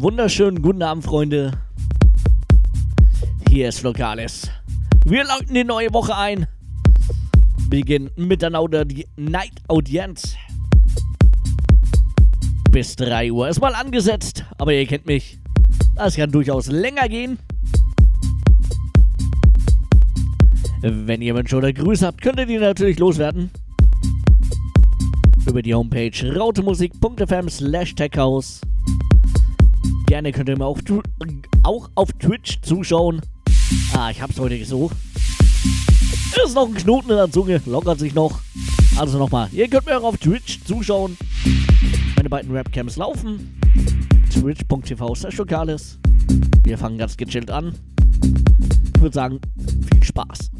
Wunderschönen guten Abend, Freunde. Hier ist Lokales. Wir läuten die neue Woche ein. Beginnen mit der Night Audienz. Bis 3 Uhr ist mal angesetzt, aber ihr kennt mich. Das kann durchaus länger gehen. Wenn ihr Wünsche oder Grüße habt, könnt ihr die natürlich loswerden. Über die Homepage rautemusik.fm slash techhouse. Gerne könnt ihr mir auch, auch auf Twitch zuschauen. Ah, ich hab's heute gesucht. Ist noch ein Knoten in der Zunge, lockert sich noch. Also nochmal, ihr könnt mir auch auf Twitch zuschauen. Meine beiden Rapcams laufen. Twitch.tv slash lokales. Wir fangen ganz gechillt an. Ich würde sagen, viel Spaß.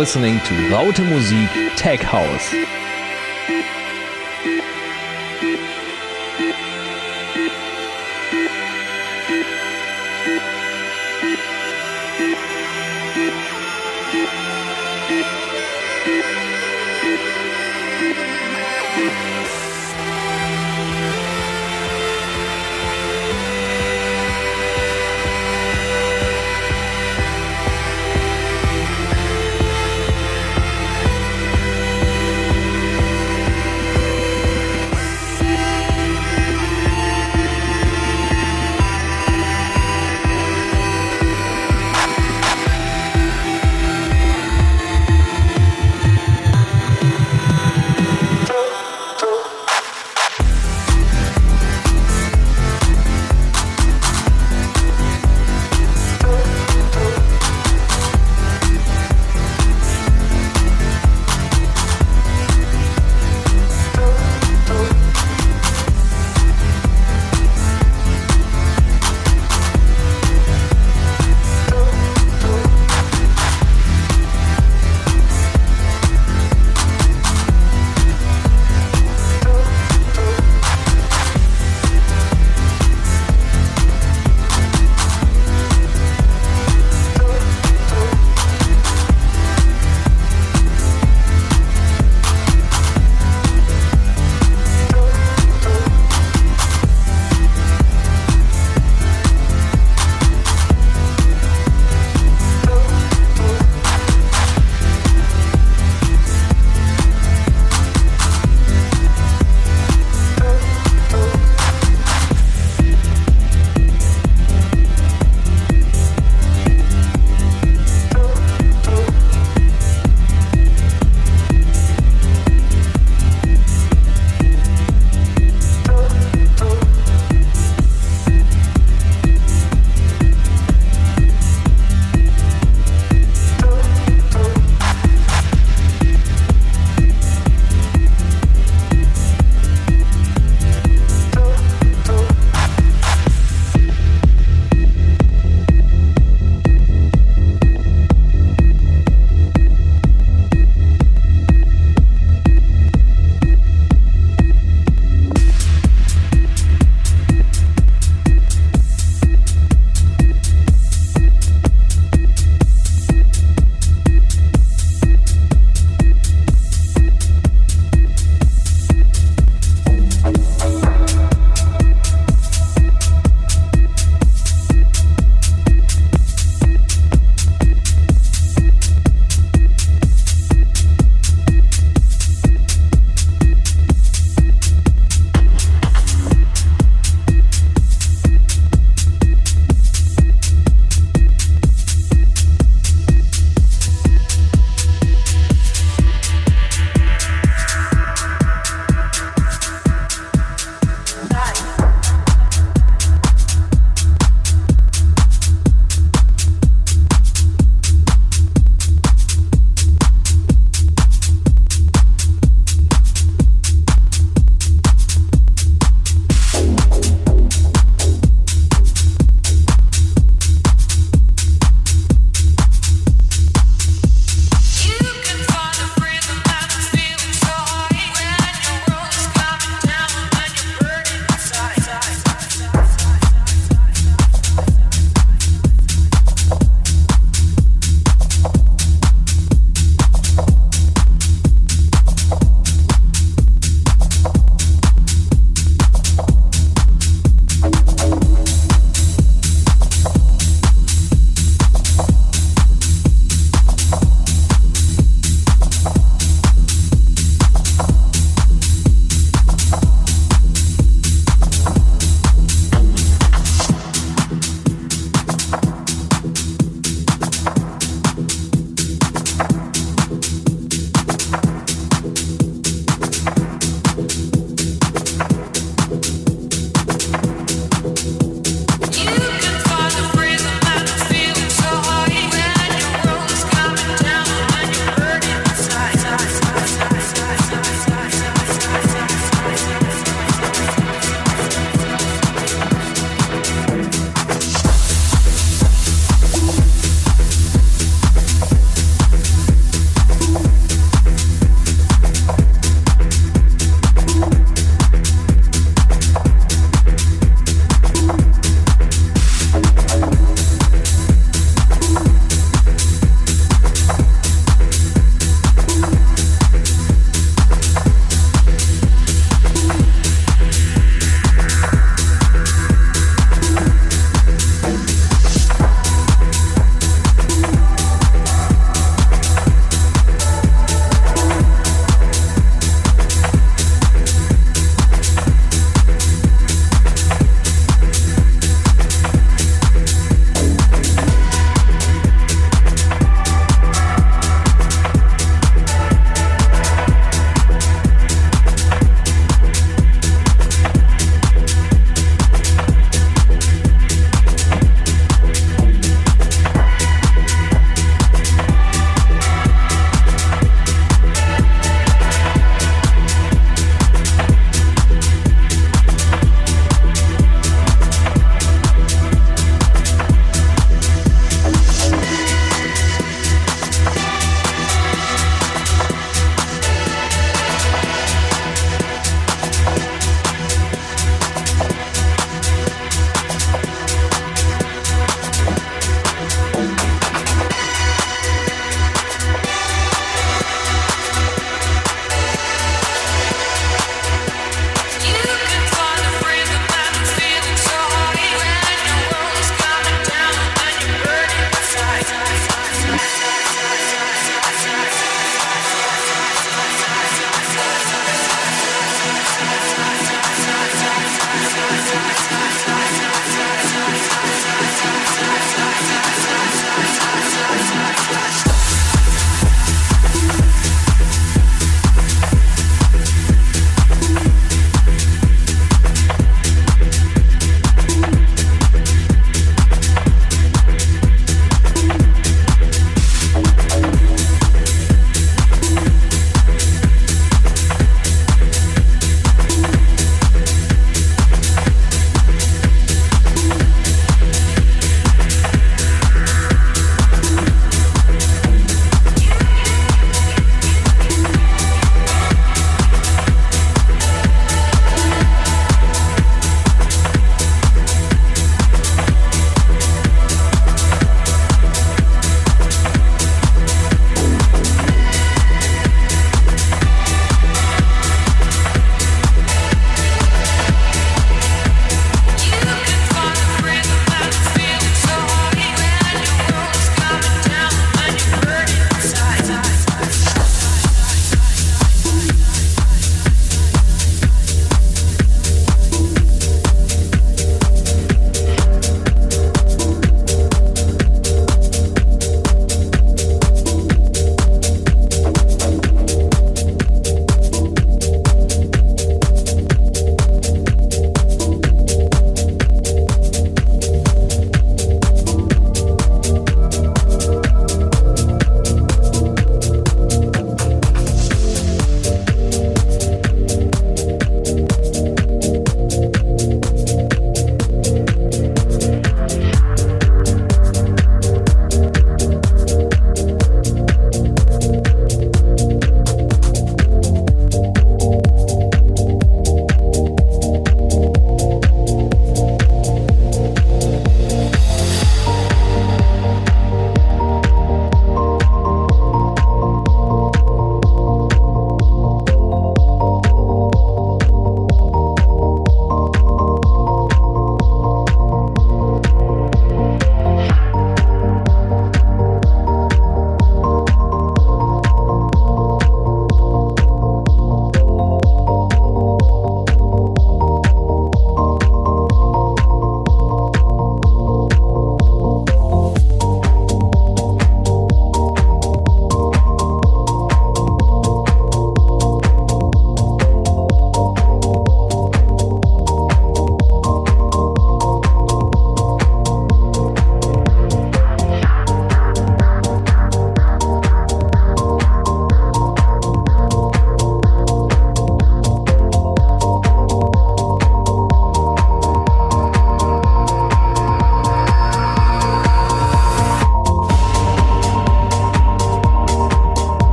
Listening to Raute Musik Tech House.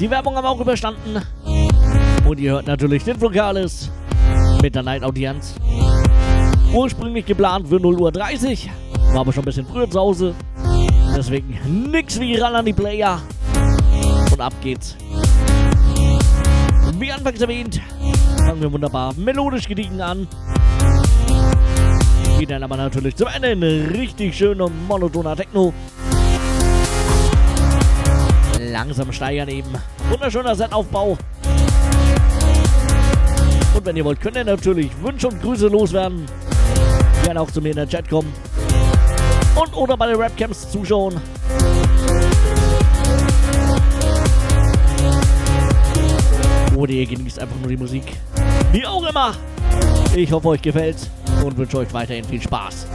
Die Werbung haben wir auch überstanden. Und ihr hört natürlich den Vokales mit der Night-Audienz. Ursprünglich geplant für 0 Uhr 30, war aber schon ein bisschen früher zu Hause. Deswegen nix wie ran an die Player. Und ab geht's. Wie anfangs erwähnt, fangen wir wunderbar melodisch gediegen an. Geht dann aber natürlich zum Ende in richtig schöner monotoner Techno langsam steigern eben. Wunderschöner Setaufbau. Und wenn ihr wollt, könnt ihr natürlich Wünsche und Grüße loswerden. Gerne auch zu mir in der Chat kommen. Und oder bei den Rapcamps zuschauen. Oder ihr genießt einfach nur die Musik. Wie auch immer. Ich hoffe, euch gefällt und wünsche euch weiterhin viel Spaß.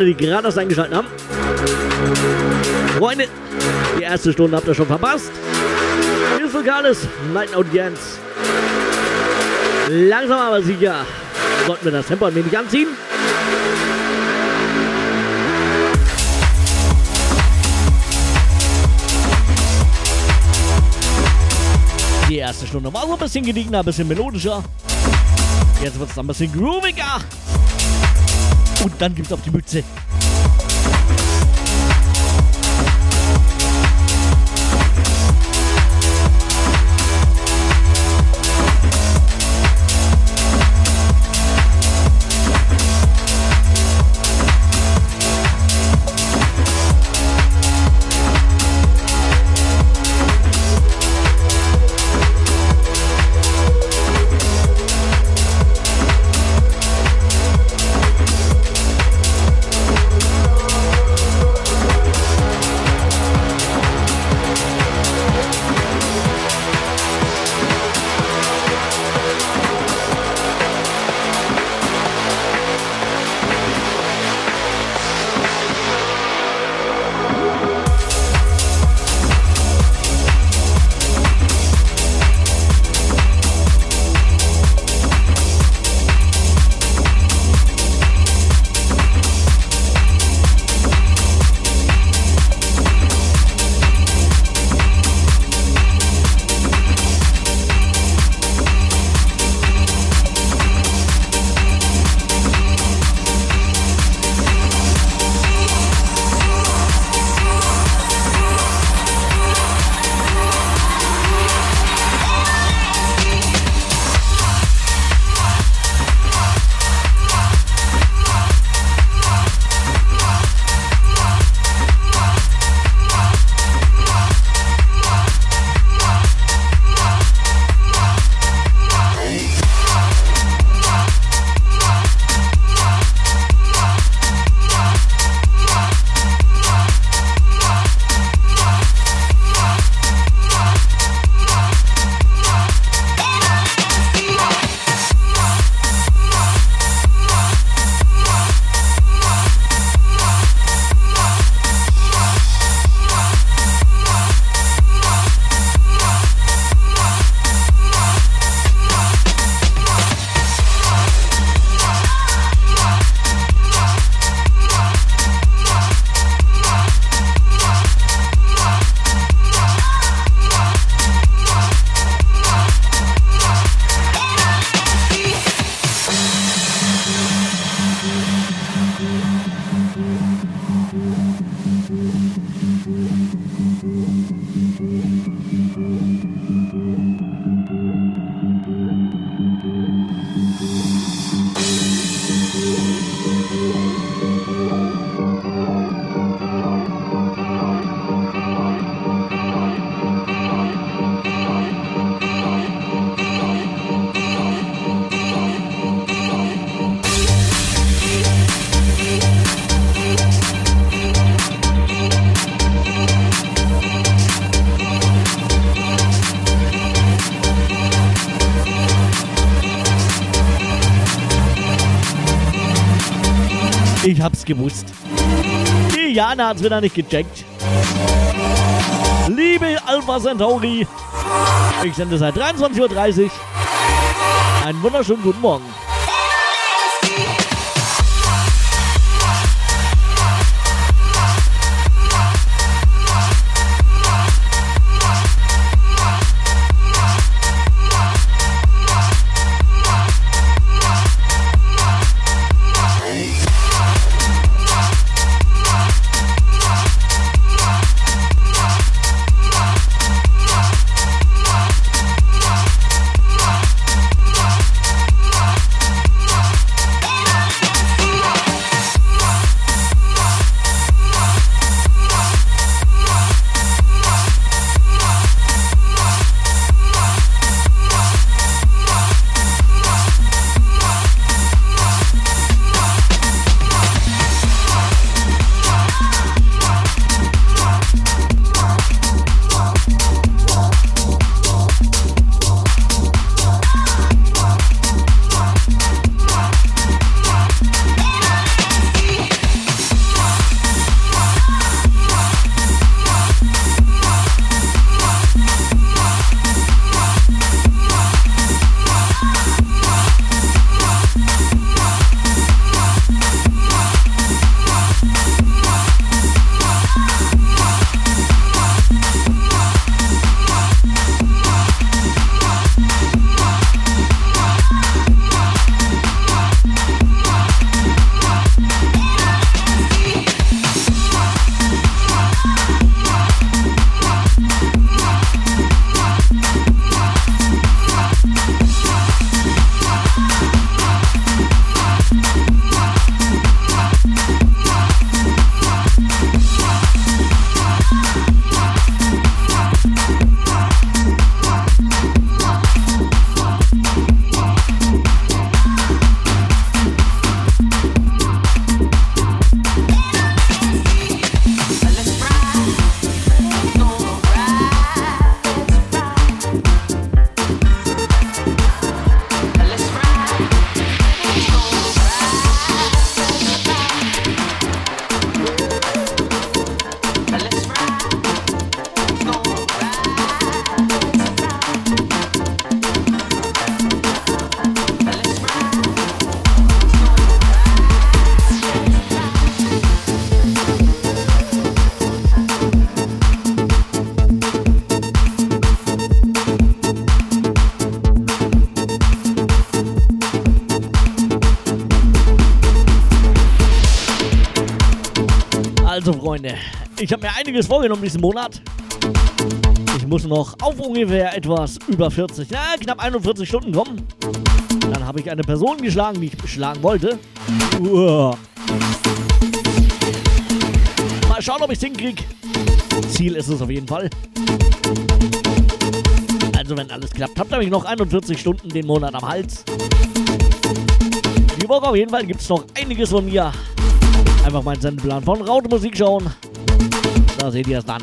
Alle, die gerade das eingeschaltet haben. Freunde, die erste Stunde habt ihr schon verpasst. Ist Lokales, Night Audienz. Langsam aber sicher sollten wir das Tempo ein wenig anziehen. Die erste Stunde war so ein bisschen gediegener, ein bisschen melodischer. Jetzt wird es ein bisschen grooviger. Und dann gibt es auf die Mütze. Jana hat's wieder nicht gecheckt. Liebe Alpha Centauri, ich sende seit 23.30 Uhr. Einen wunderschönen guten Morgen. Also, Freunde, ich habe mir einiges vorgenommen diesen Monat. Ich muss noch auf ungefähr etwas über 40, na, knapp 41 Stunden kommen. Dann habe ich eine Person geschlagen, die ich schlagen wollte. Uah. Mal schauen, ob ich es hinkriege. Ziel ist es auf jeden Fall. Also, wenn alles klappt, habt ihr mich noch 41 Stunden den Monat am Hals. Die Woche auf jeden Fall gibt es noch einiges von mir. Einfach meinen Sendeplan von Raute Musik schauen. Da seht ihr es dann.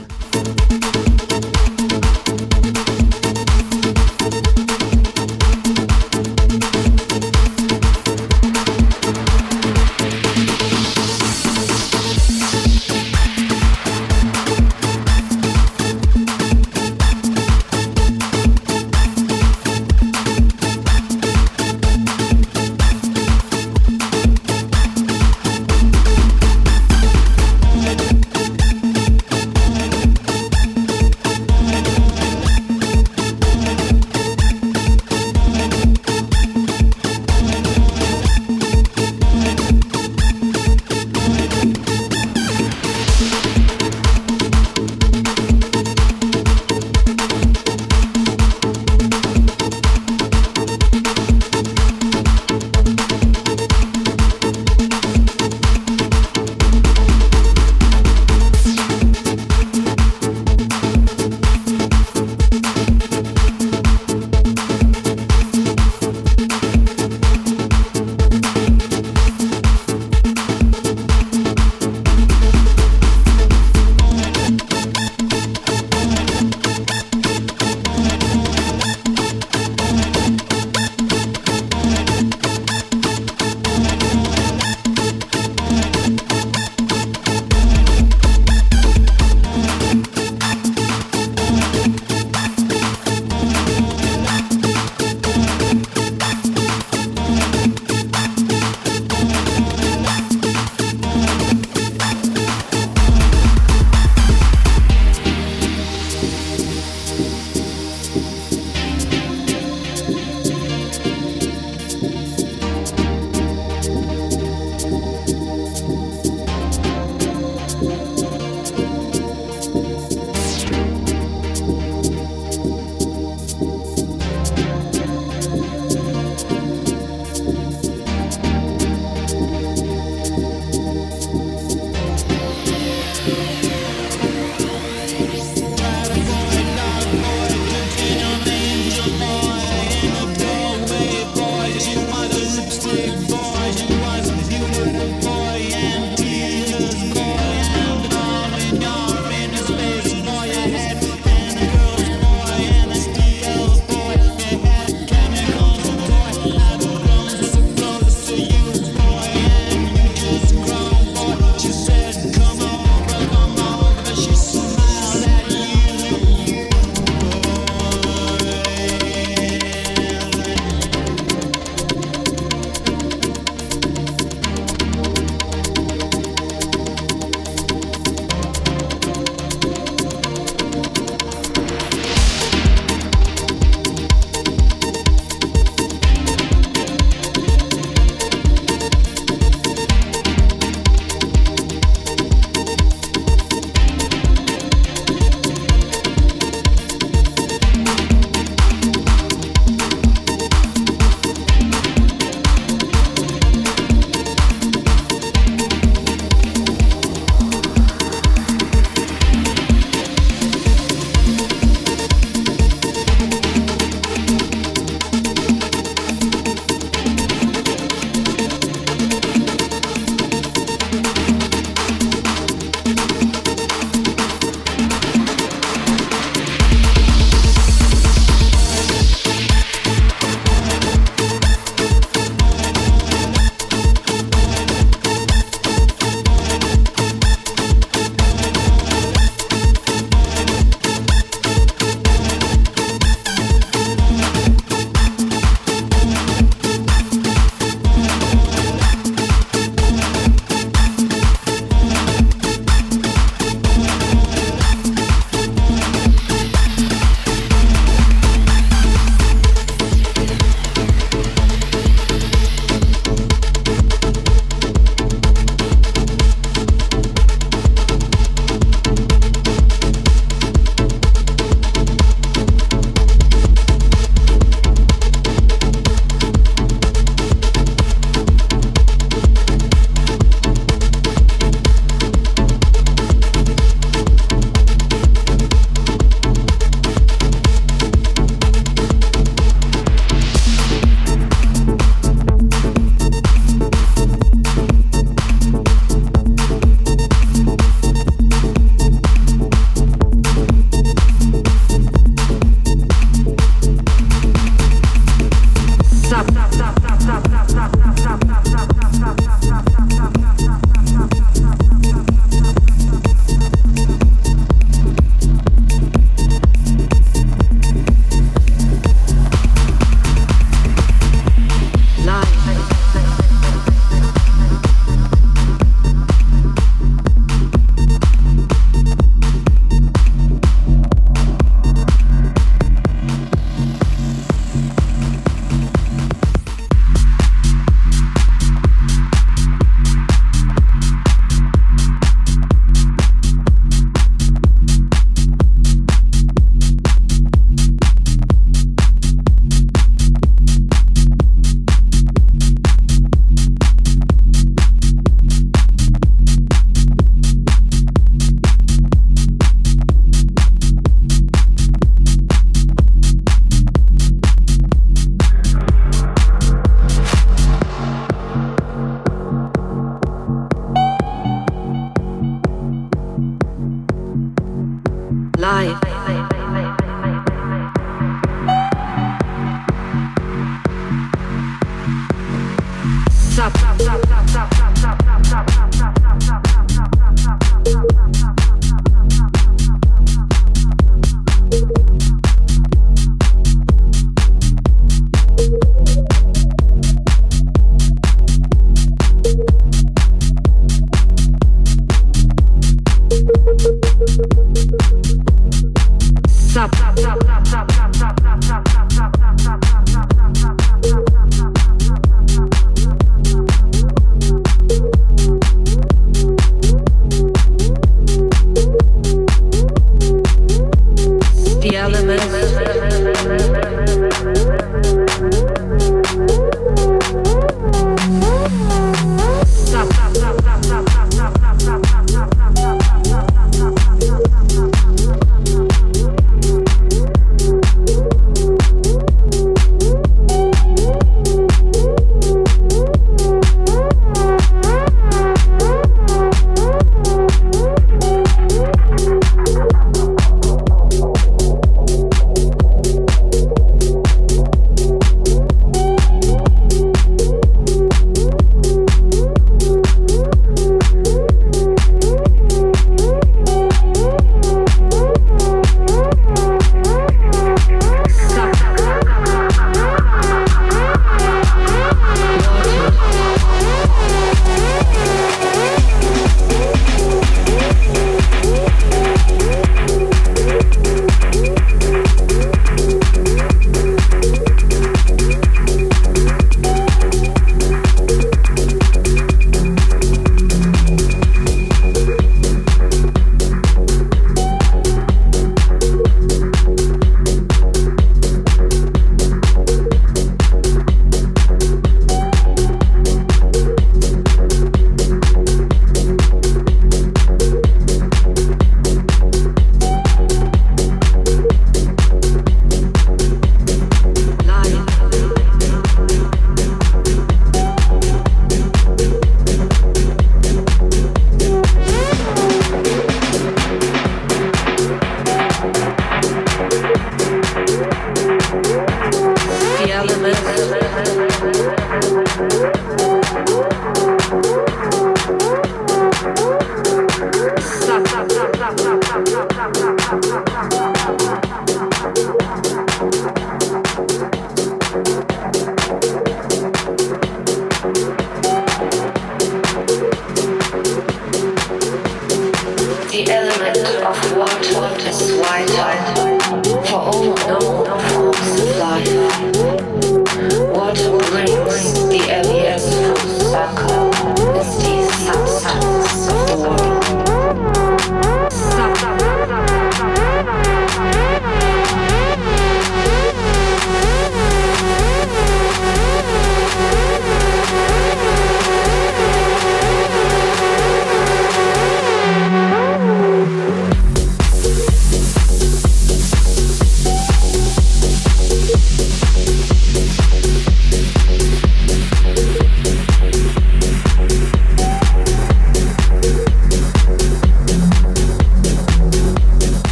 the elements.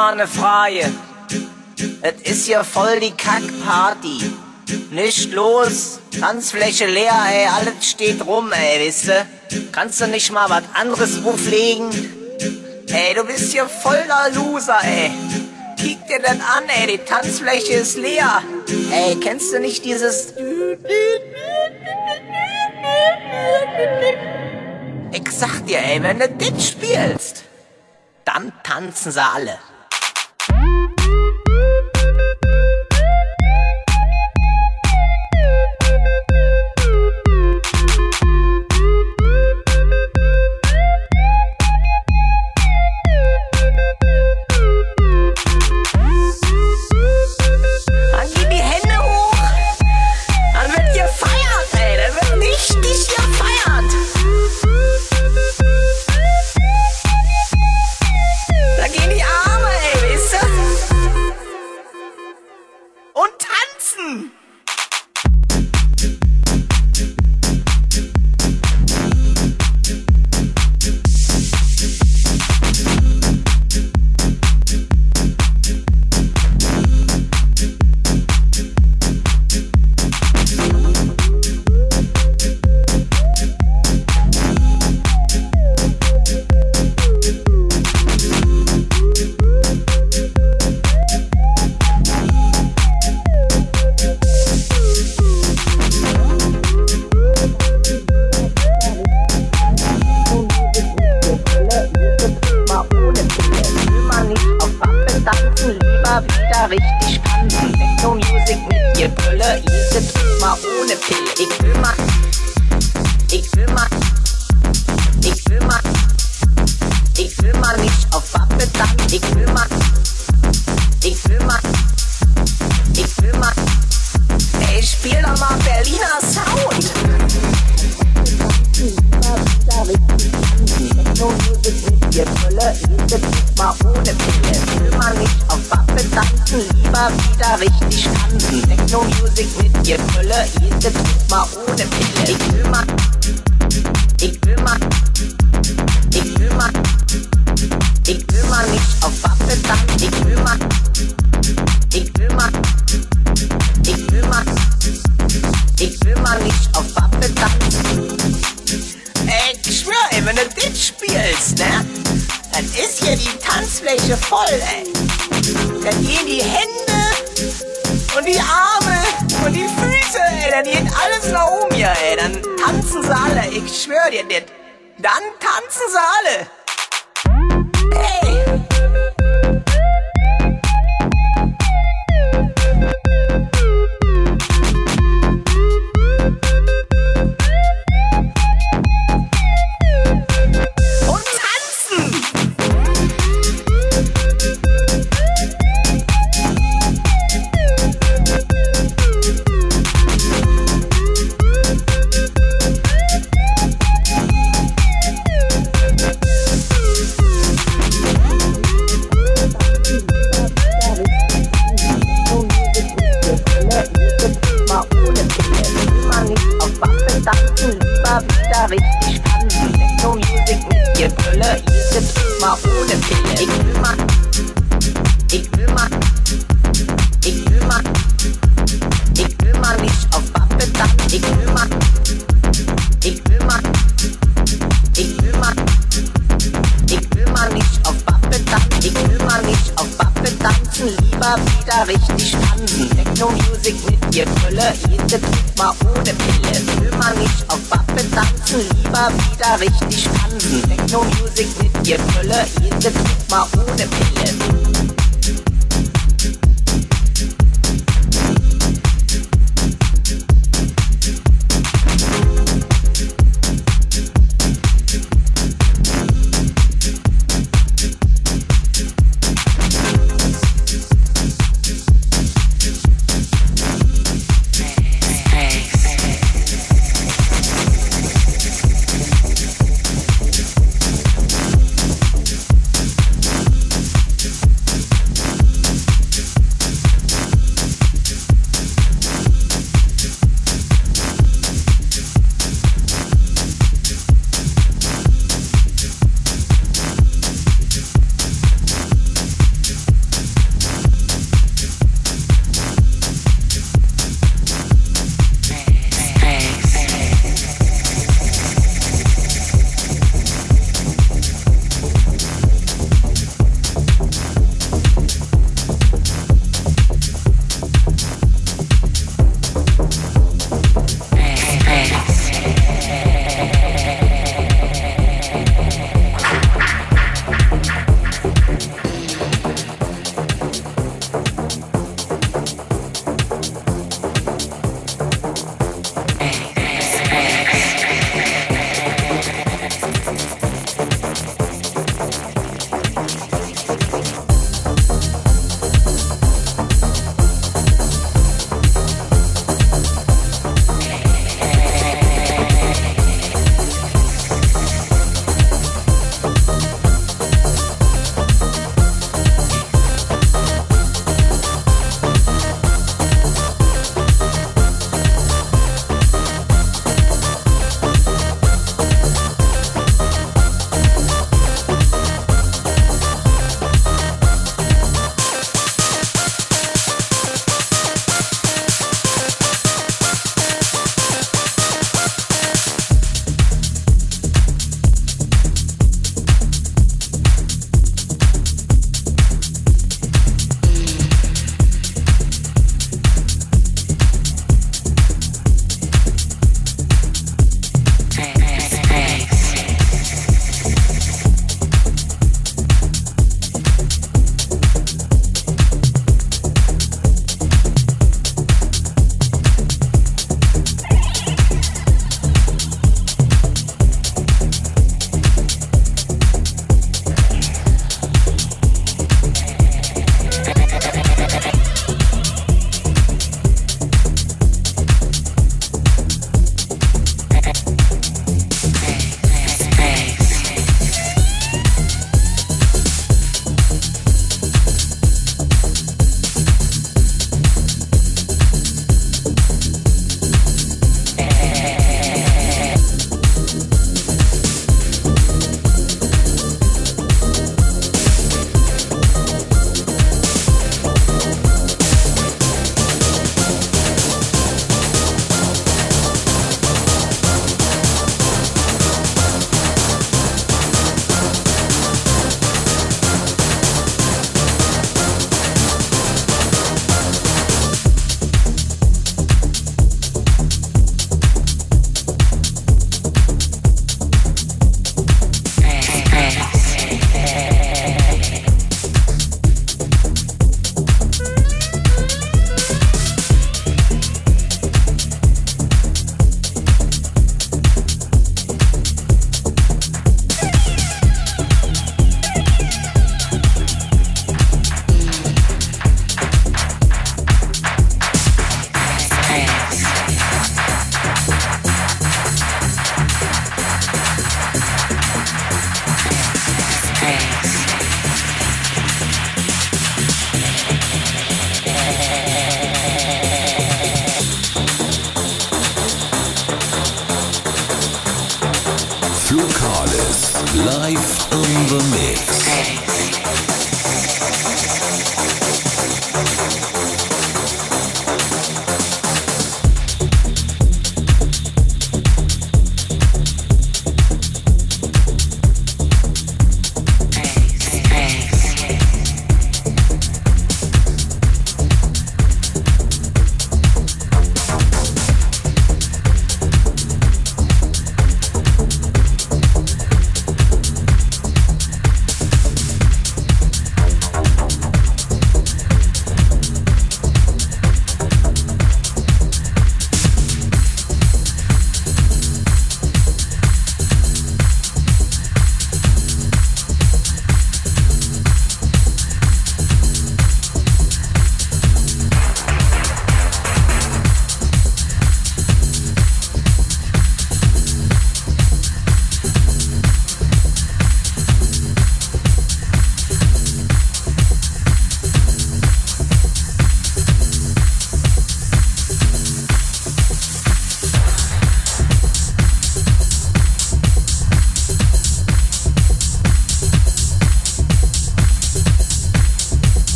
Mal ne Frage. Es ist hier voll die Kackparty. Nicht los, Tanzfläche leer, ey, alles steht rum, ey, weißt du? Kannst du nicht mal was anderes auflegen? Ey, du bist hier voller Loser, ey. Kick dir das an, ey, die Tanzfläche ist leer. Ey, kennst du nicht dieses... Ich sag dir, ey, wenn du das spielst, dann tanzen sie alle. Mal ohne Pille. Ich will mal, ich will mal, ich will mal, ich will mal nicht auf Waffe tanzen. Ich will mal, ich will mal, ich will mal, Ey, spiel doch mal Berliner Sound. Dir Brille, mal ohne Pille. Will man nicht auf Waffe tanzen, lieber wieder richtig tanzen. Techno-Music mit dir Brille, jede mal ohne Pille. Ich will mal, ich will mal, ich will mal, ich will mal nicht auf Waffe tanzen. Ich will mal, ich will mal, ich will mal, ich will mal nicht auf Waffe tanzen. Ey, ich schwör, ey, wenn du das spielst, ne? Dann ist hier die Tanzfläche voll, ey. Dann gehen die Hände Dann geht alles nach oben hier, ey. Dann tanzen sie alle. Ich schwör dir. Dann tanzen sie alle. Hey.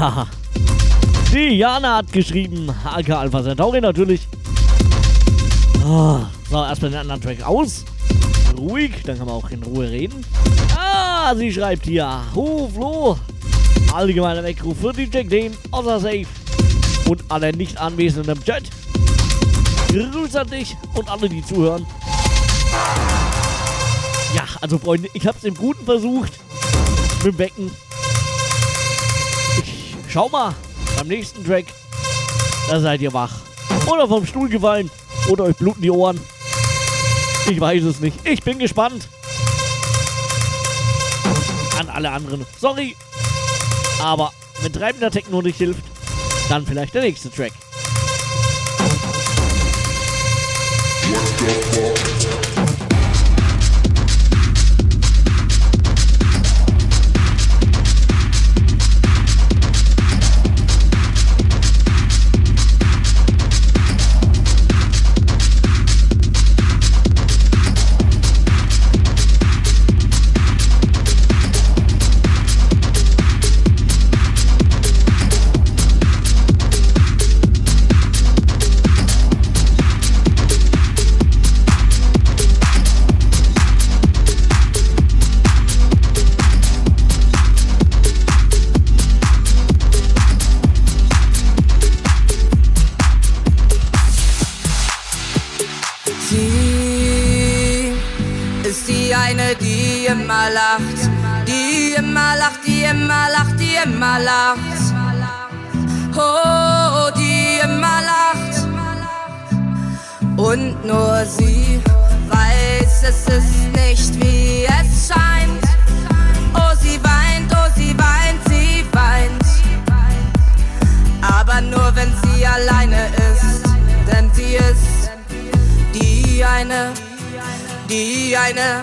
Ja. Die Jana hat geschrieben. AK Alpha Centauri natürlich. Oh, so, erstmal den anderen Track aus. Ruhig, dann kann man auch in Ruhe reden. Ah, sie schreibt hier. Hu, Flo. Allgemeiner Weckruf für DJ Dean, außer Safe. Und alle nicht anwesenden im Chat. Grüße an dich und alle, die zuhören. Ja, also Freunde, ich hab's im Guten versucht. Mit dem Becken. Schau mal, beim nächsten Track, da seid ihr wach. Oder vom Stuhl gefallen. Oder euch bluten die Ohren. Ich weiß es nicht. Ich bin gespannt. An alle anderen. Sorry. Aber wenn treibender Techno nicht hilft, dann vielleicht der nächste Track. What the fuck? Immer lacht. Oh, die immer lacht. Und nur sie weiß, es ist nicht wie es scheint. Oh, sie weint, oh, sie weint, sie weint. Aber nur wenn sie alleine ist, denn sie ist die eine, die eine,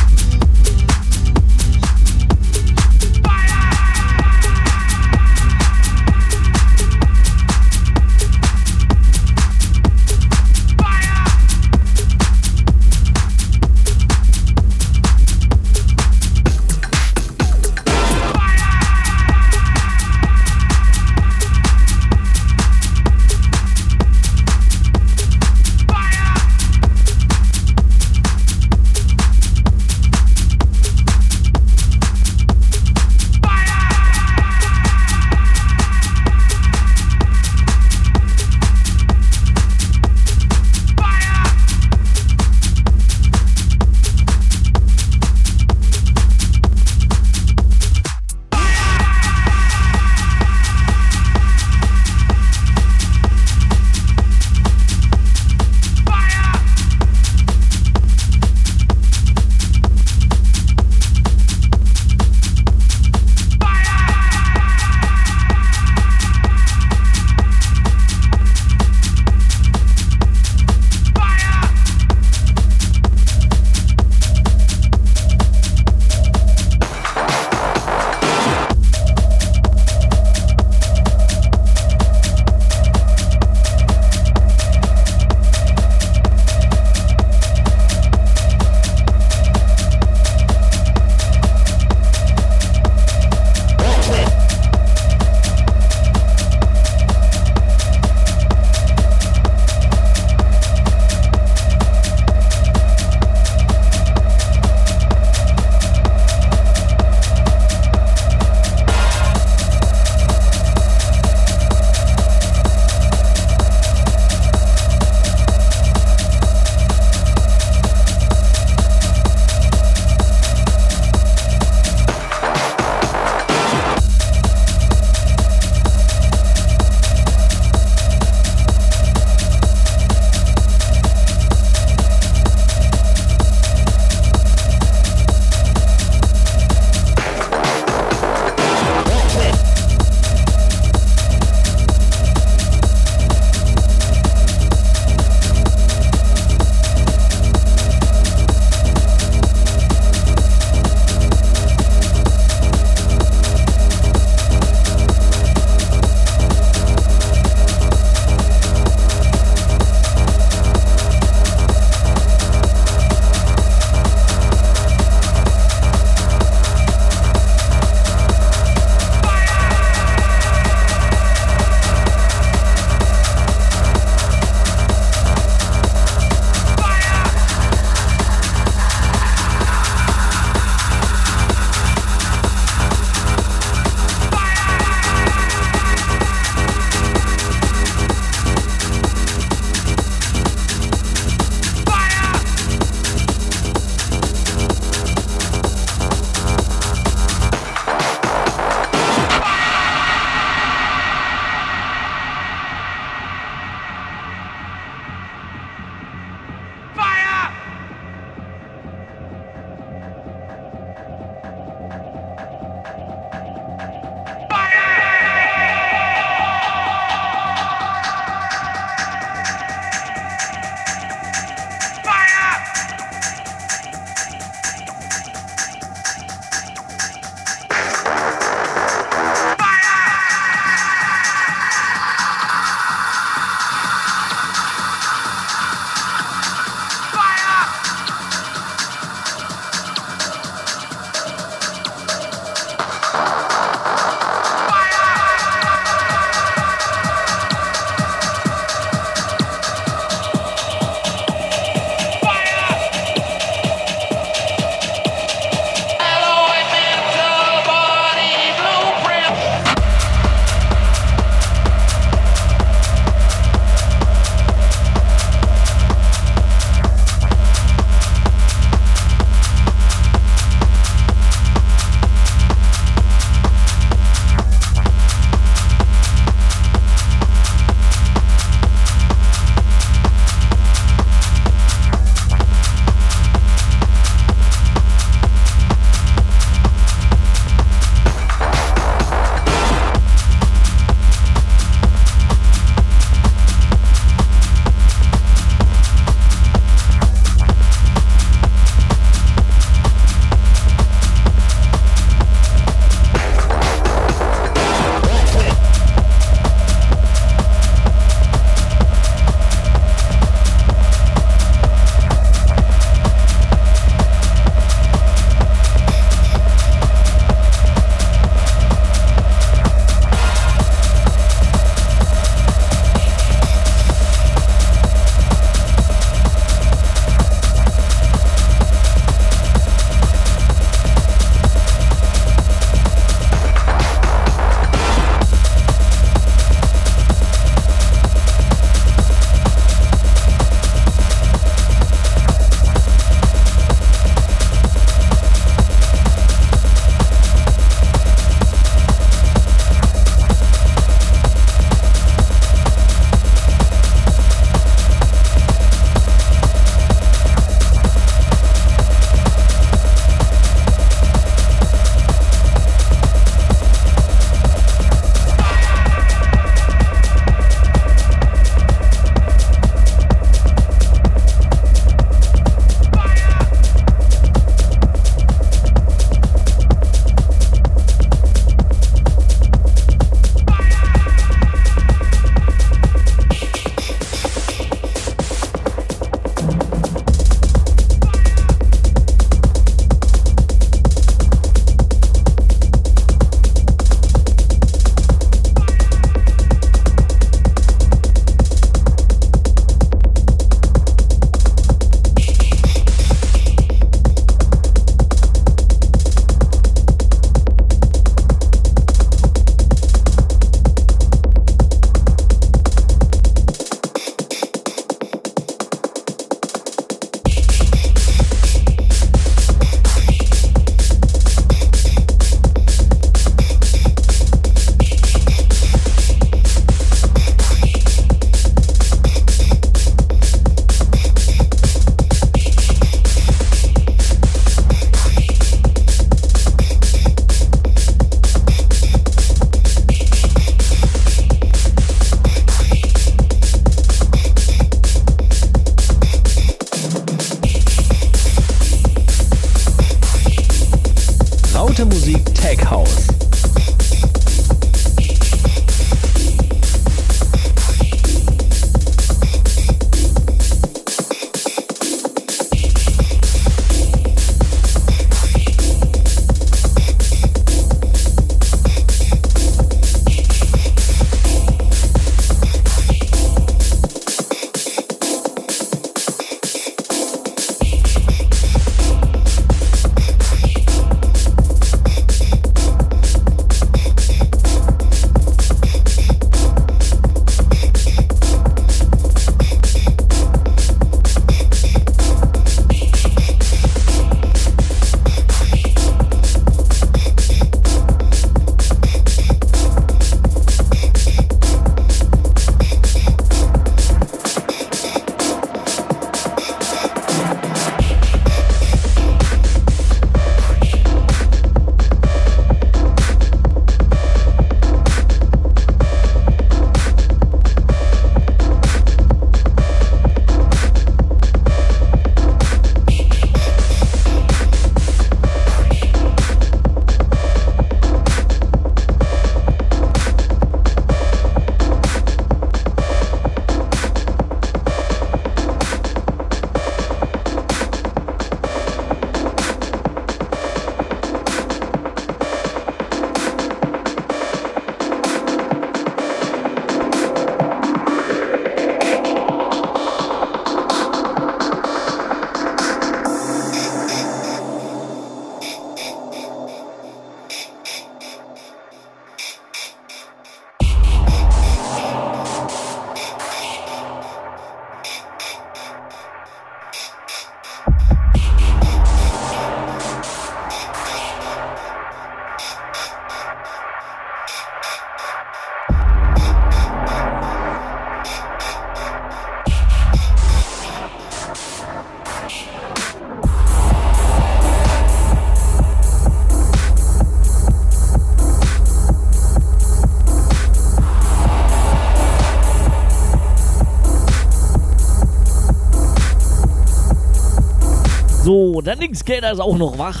Der Linkskater ist auch noch wach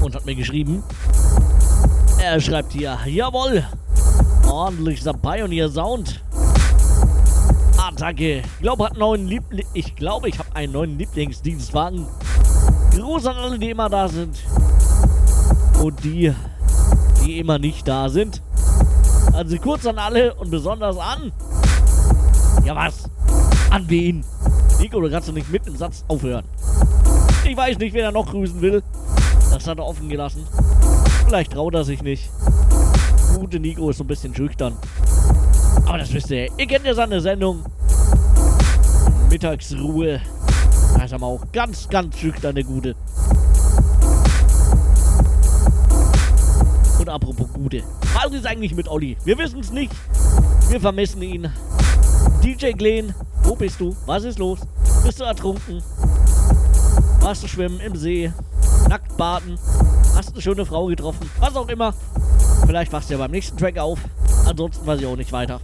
und hat mir geschrieben. Er schreibt hier, jawohl, ordentlicher Pioneer Sound. Attacke. Ich glaube, hat neuen Liebli ich glaube, ich habe einen neuen Lieblingsdienstwagen. Gruß an alle, die immer da sind. Und die, die immer nicht da sind. Also kurz an alle und besonders an. Ja was? An wen? Nico, du kannst du nicht mit dem Satz aufhören. Ich weiß nicht, wer er noch grüßen will. Das hat er offen gelassen. Vielleicht traut er sich nicht. Gute Nico ist so ein bisschen schüchtern. Aber das wisst ihr. Ihr kennt ja seine Sendung. Mittagsruhe. Da ist aber auch ganz, ganz schüchterne Gute. Und apropos Gute. Was ist eigentlich mit Olli? Wir wissen es nicht. Wir vermissen ihn. DJ Glenn, wo bist du? Was ist los? Bist du ertrunken? Warst du schwimmen im See? Nackt baden? Hast eine schöne Frau getroffen? Was auch immer. Vielleicht wachst du ja beim nächsten Track auf. Ansonsten weiß ich auch nicht weiter.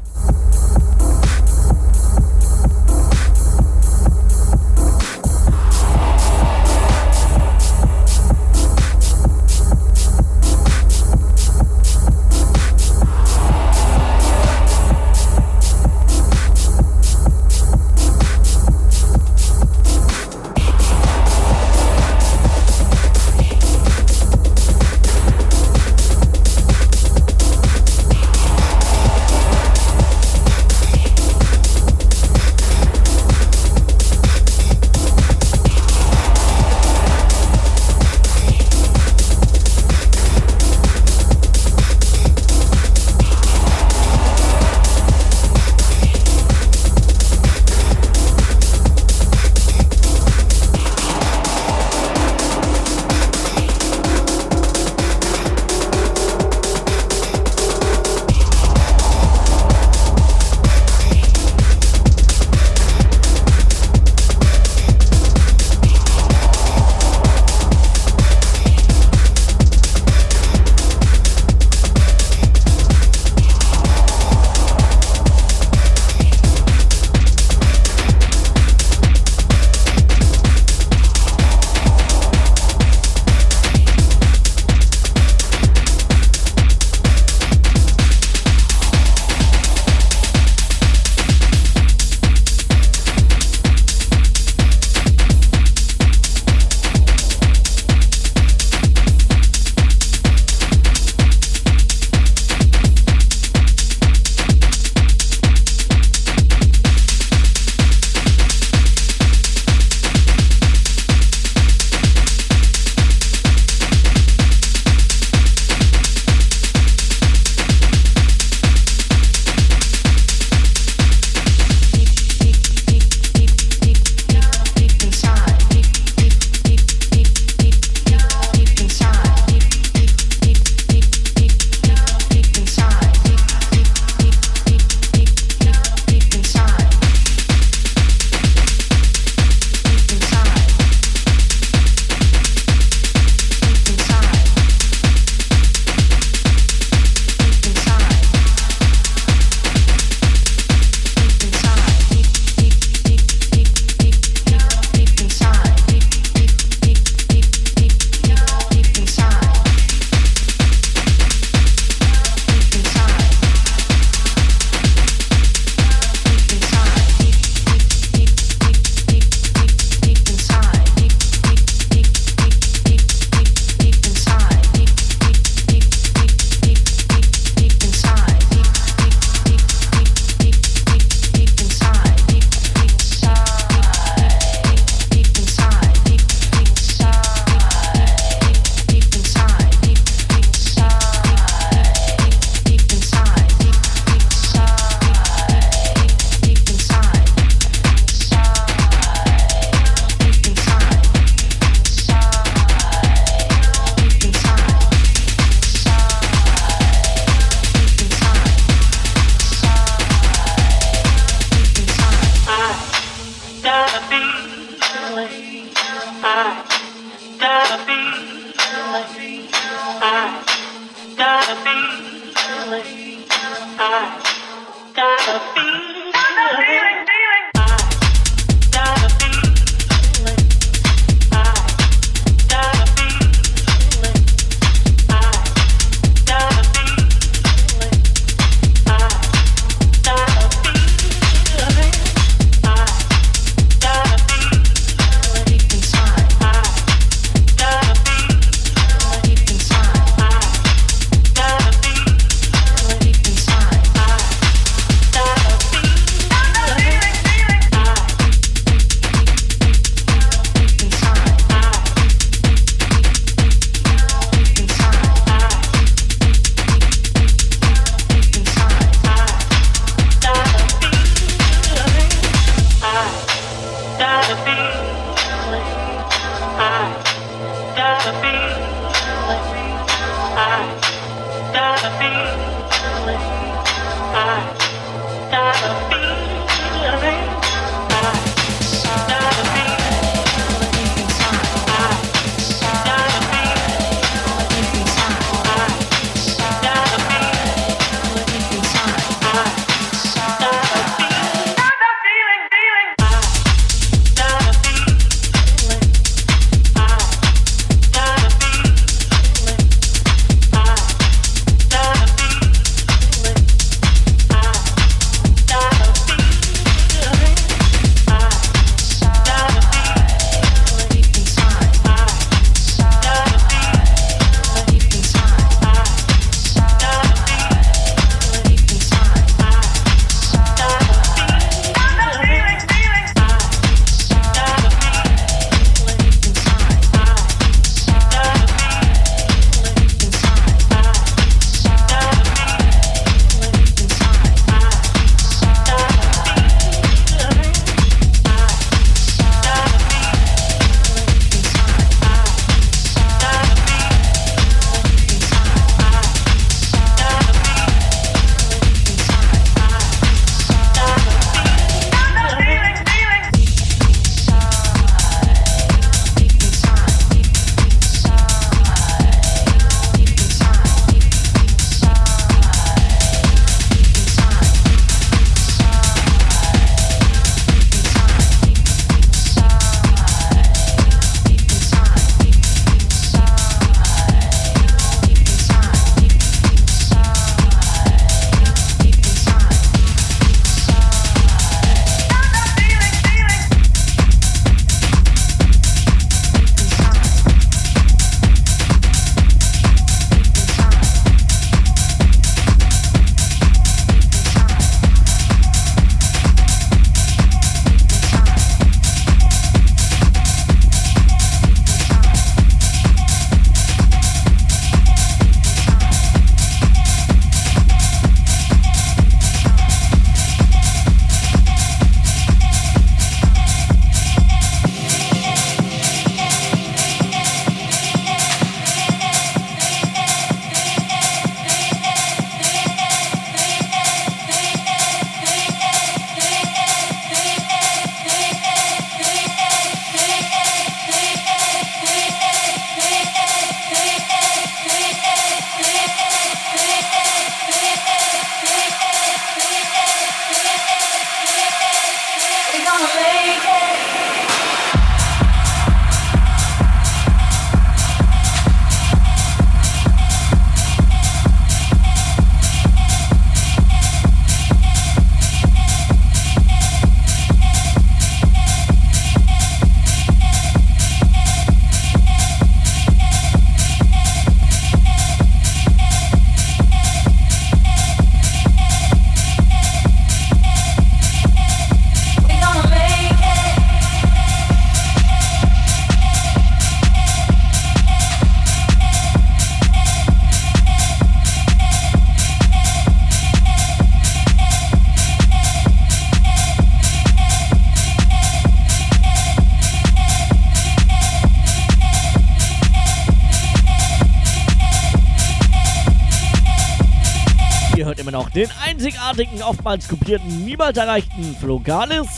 Einzigartigen, oftmals kopierten, niemals erreichten Flogalis.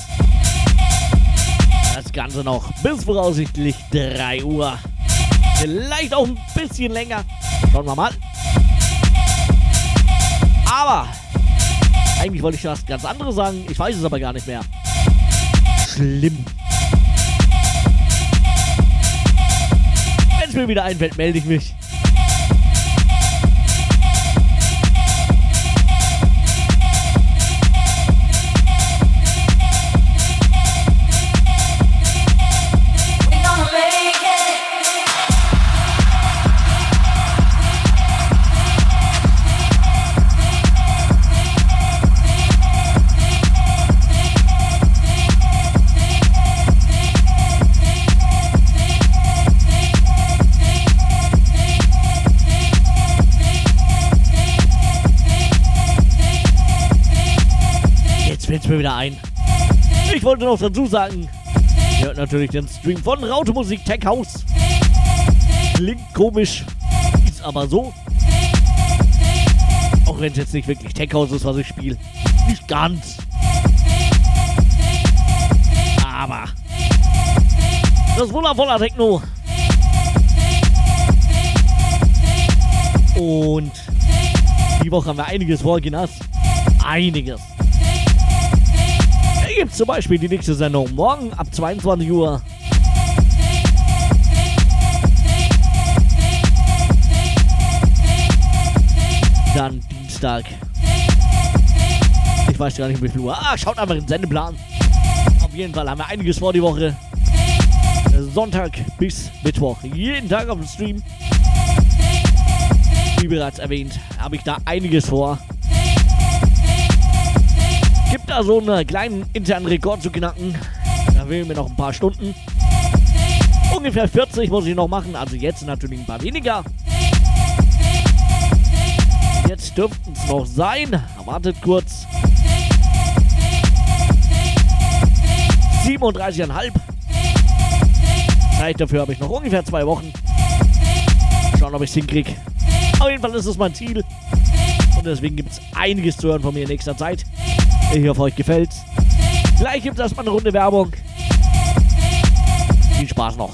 Das Ganze noch bis voraussichtlich 3 Uhr. Vielleicht auch ein bisschen länger. Schauen wir mal. Aber eigentlich wollte ich was ganz anderes sagen. Ich weiß es aber gar nicht mehr. Schlimm. Wenn es mir wieder einfällt, melde ich mich. Ich wollte noch dazu sagen, ihr hört natürlich den Stream von Raute Musik Tech House. Klingt komisch, ist aber so. Auch wenn es jetzt nicht wirklich Tech House ist, was ich spiele. Nicht ganz. Aber das ist wundervoller Techno. Und die Woche haben wir einiges vor. Einiges gibt es zum Beispiel die nächste Sendung morgen ab 22 Uhr. Dann Dienstag. Ich weiß gar nicht, wie viel Uhr. Ah, schaut einfach in den Sendeplan. Auf jeden Fall haben wir einiges vor die Woche. Sonntag bis Mittwoch. Jeden Tag auf dem Stream. Wie bereits erwähnt, habe ich da einiges vor da so einen kleinen internen Rekord zu knacken. Da wählen wir noch ein paar Stunden. Ungefähr 40 muss ich noch machen, also jetzt natürlich ein paar weniger. Jetzt dürften es noch sein. Wartet kurz. 37,5. Zeit dafür habe ich noch ungefähr zwei Wochen. Schauen, ob ich es hinkriege. Auf jeden Fall ist es mein Ziel. Und deswegen gibt es einiges zu hören von mir in nächster Zeit. Ich hoffe, euch gefällt. Gleich gibt es erstmal eine Runde Werbung. Viel Spaß noch.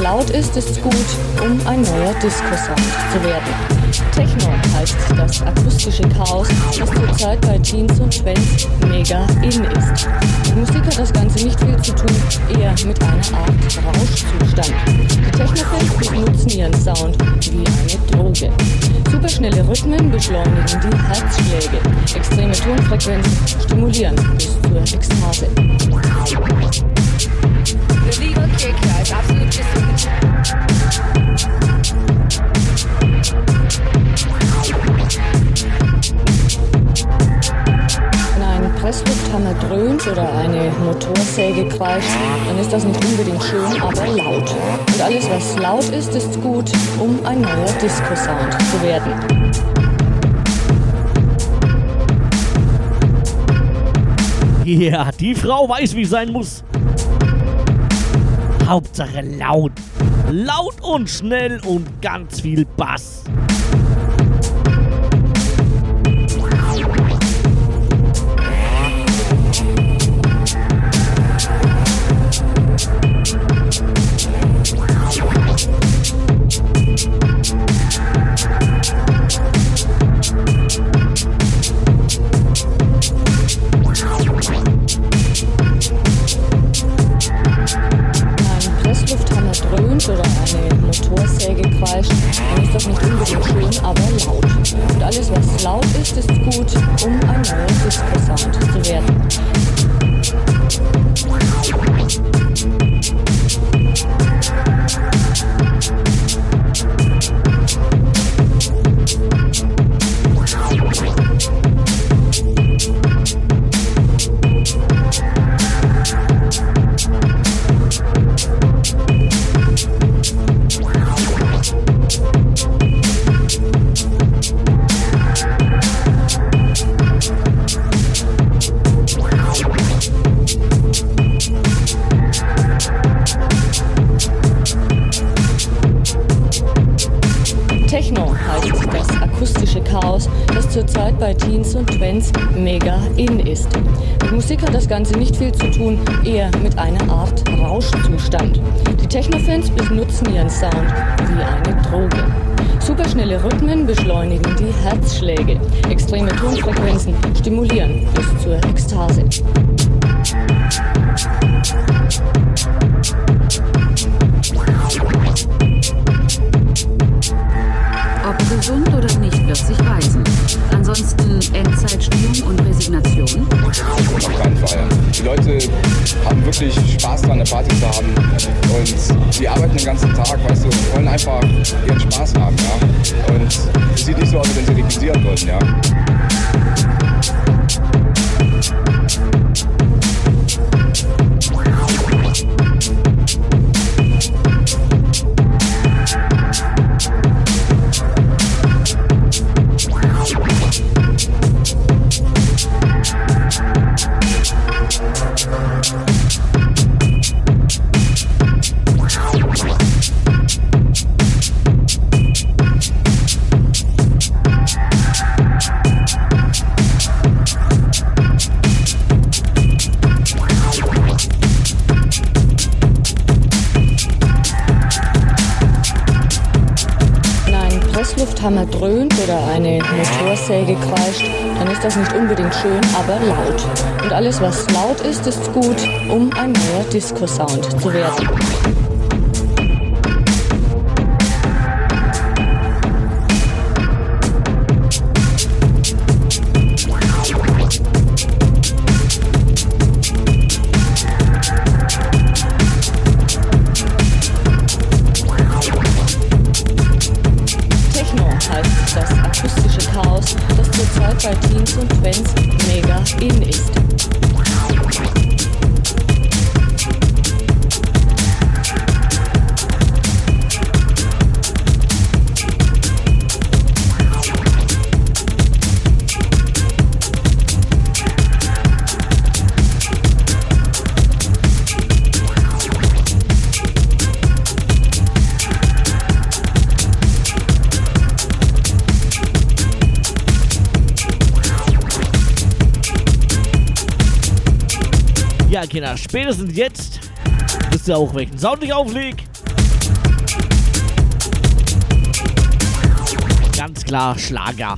laut ist, ist es gut. weiß, wie es sein muss. Hauptsache laut. Laut und schnell und ganz viel Bass. beschleunigen die Herzschläge. Extreme Tonfrequenzen stimulieren bis zur Ekstase. Motorsäge kreischt, dann ist das nicht unbedingt schön, aber laut. Und alles, was laut ist, ist gut, um ein neuer Disco-Sound zu werden. Kinder, spätestens jetzt wisst ihr auch, welchen Sound ich aufleg. Ganz klar Schlager.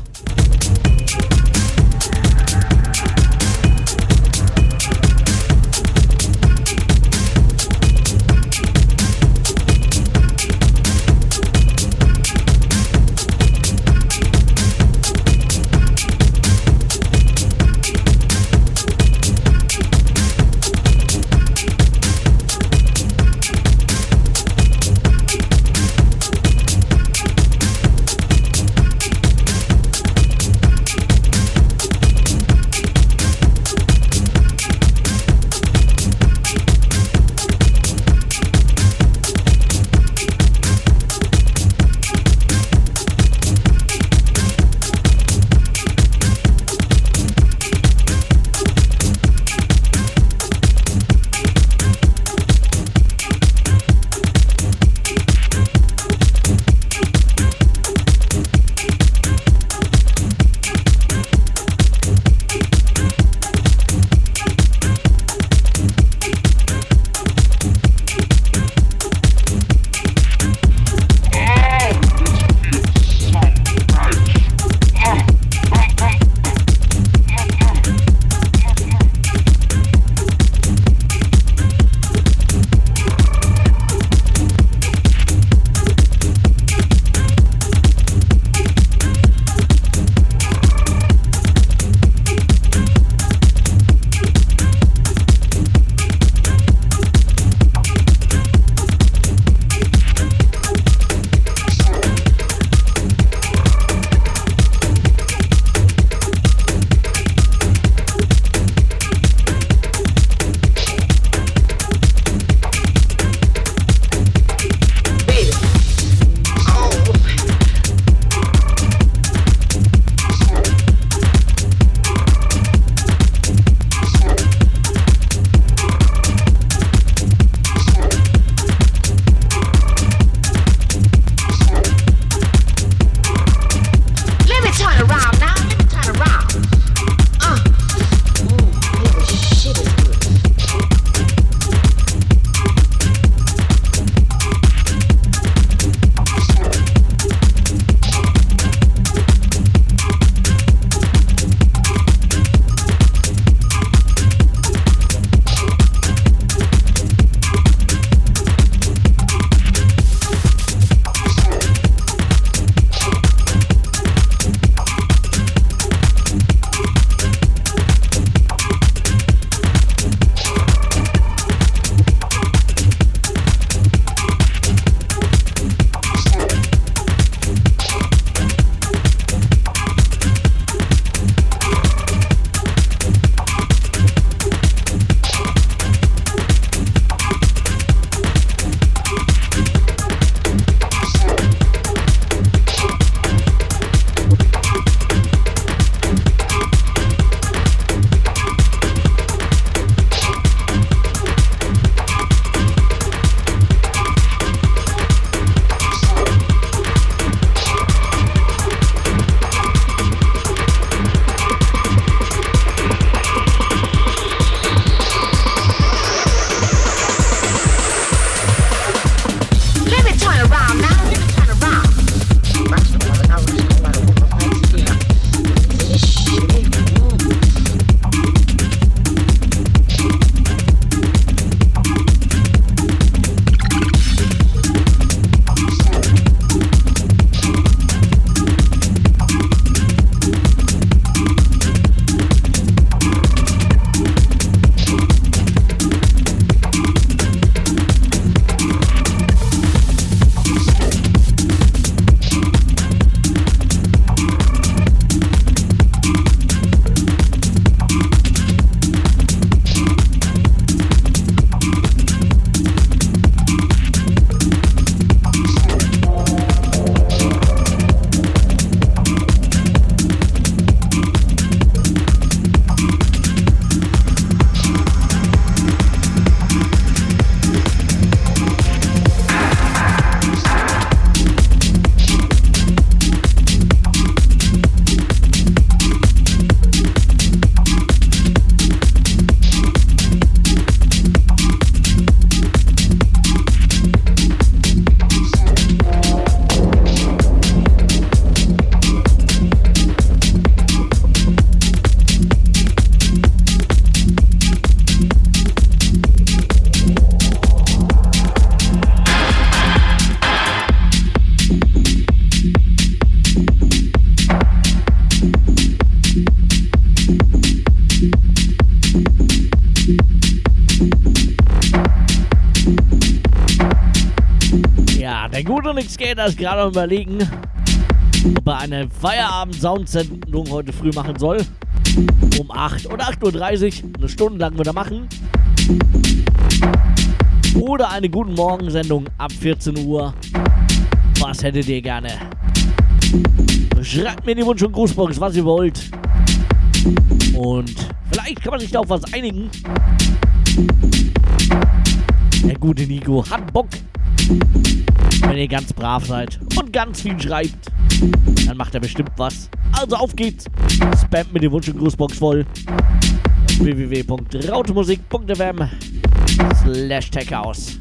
Ist gerade überlegen, ob er eine Feierabend-Soundsendung heute früh machen soll. Um 8 oder 8.30 Uhr, eine Stunde lang wieder machen. Oder eine Guten Morgen-Sendung ab 14 Uhr. Was hättet ihr gerne? Schreibt mir die Wunsch- und Grußbox, was ihr wollt. Und vielleicht kann man sich da auf was einigen. Der gute Nico hat Bock. Wenn ihr ganz brav seid und ganz viel schreibt, dann macht er bestimmt was. Also auf geht's. Spamt mit dem Wunsch- und Grußbox voll. www.rautemusik.fm slash techhouse.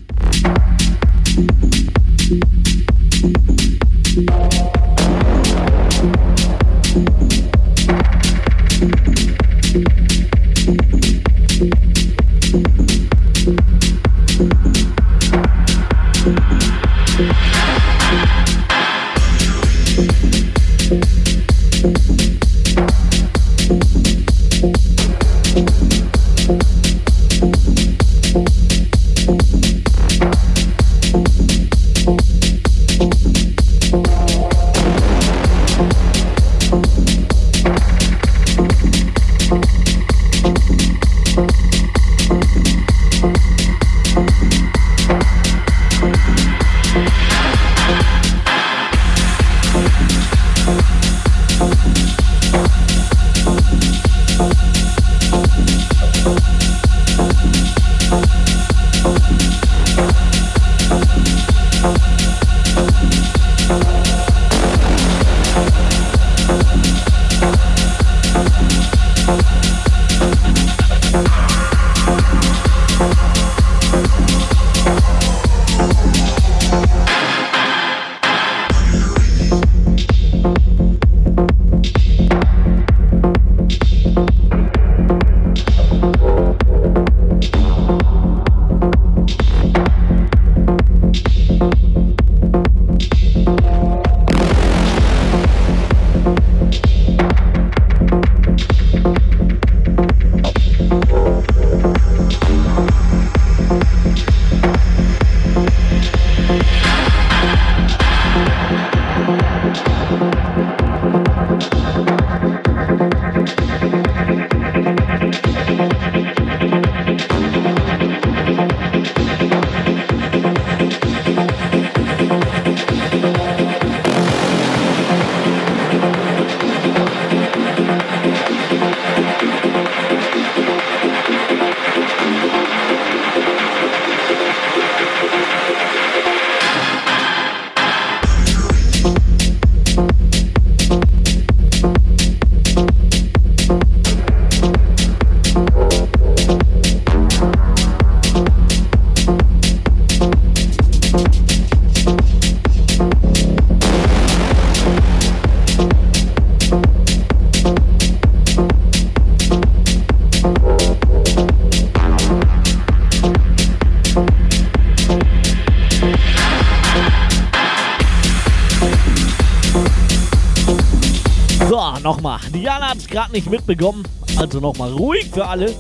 Nicht mitbekommen. Also nochmal ruhig für alle.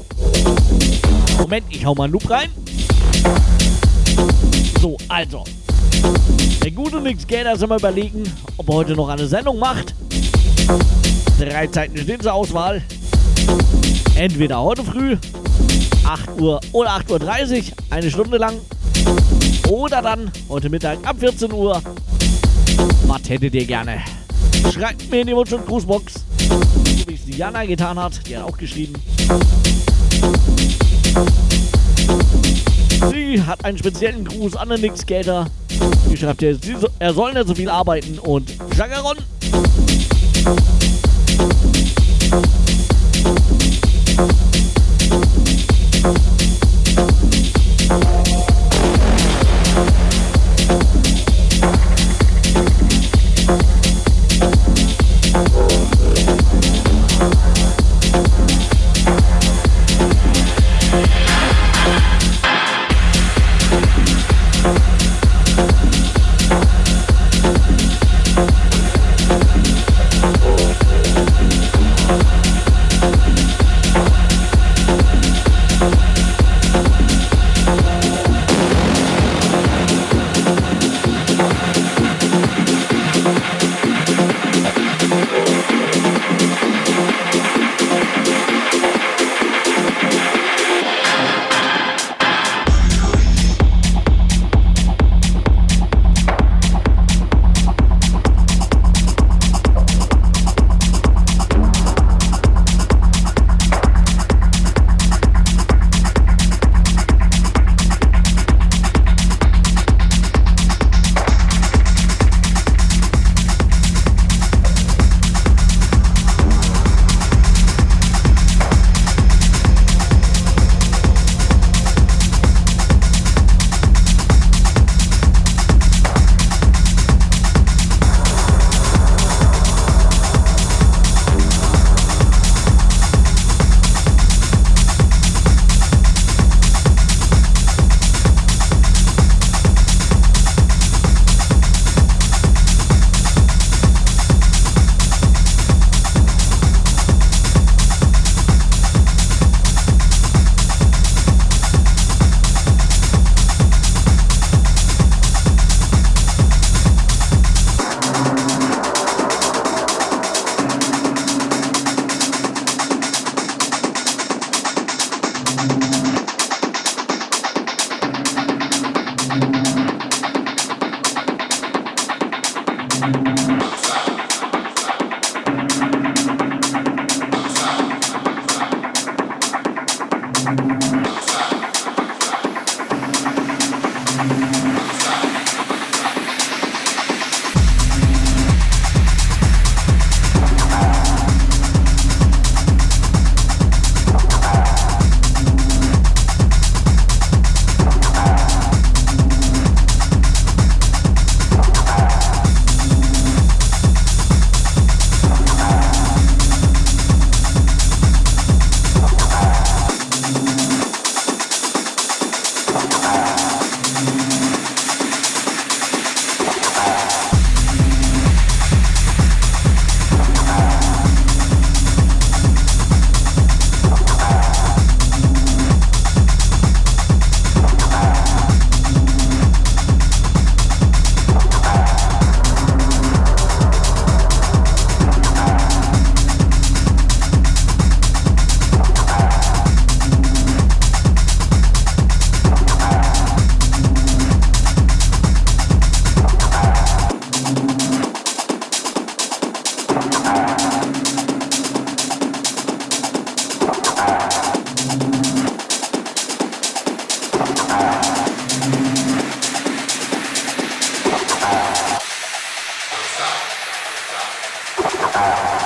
Moment, ich hau mal einen Loop rein. So, also. Der gute Nix Gator ist immer überlegen, ob er heute noch eine Sendung macht. Drei Zeiten stehen zur Auswahl. Entweder heute früh, 8 Uhr oder 8.30 Uhr, eine Stunde lang. Oder dann heute Mittag ab 14 Uhr. Was hättet ihr gerne? Schreibt mir in die Wunsch- und Grußbox Diana getan hat. Die hat auch geschrieben. Sie hat einen speziellen Gruß an den Nick Skater. Die schreibt er soll nicht so viel arbeiten und Jagaron. Stop.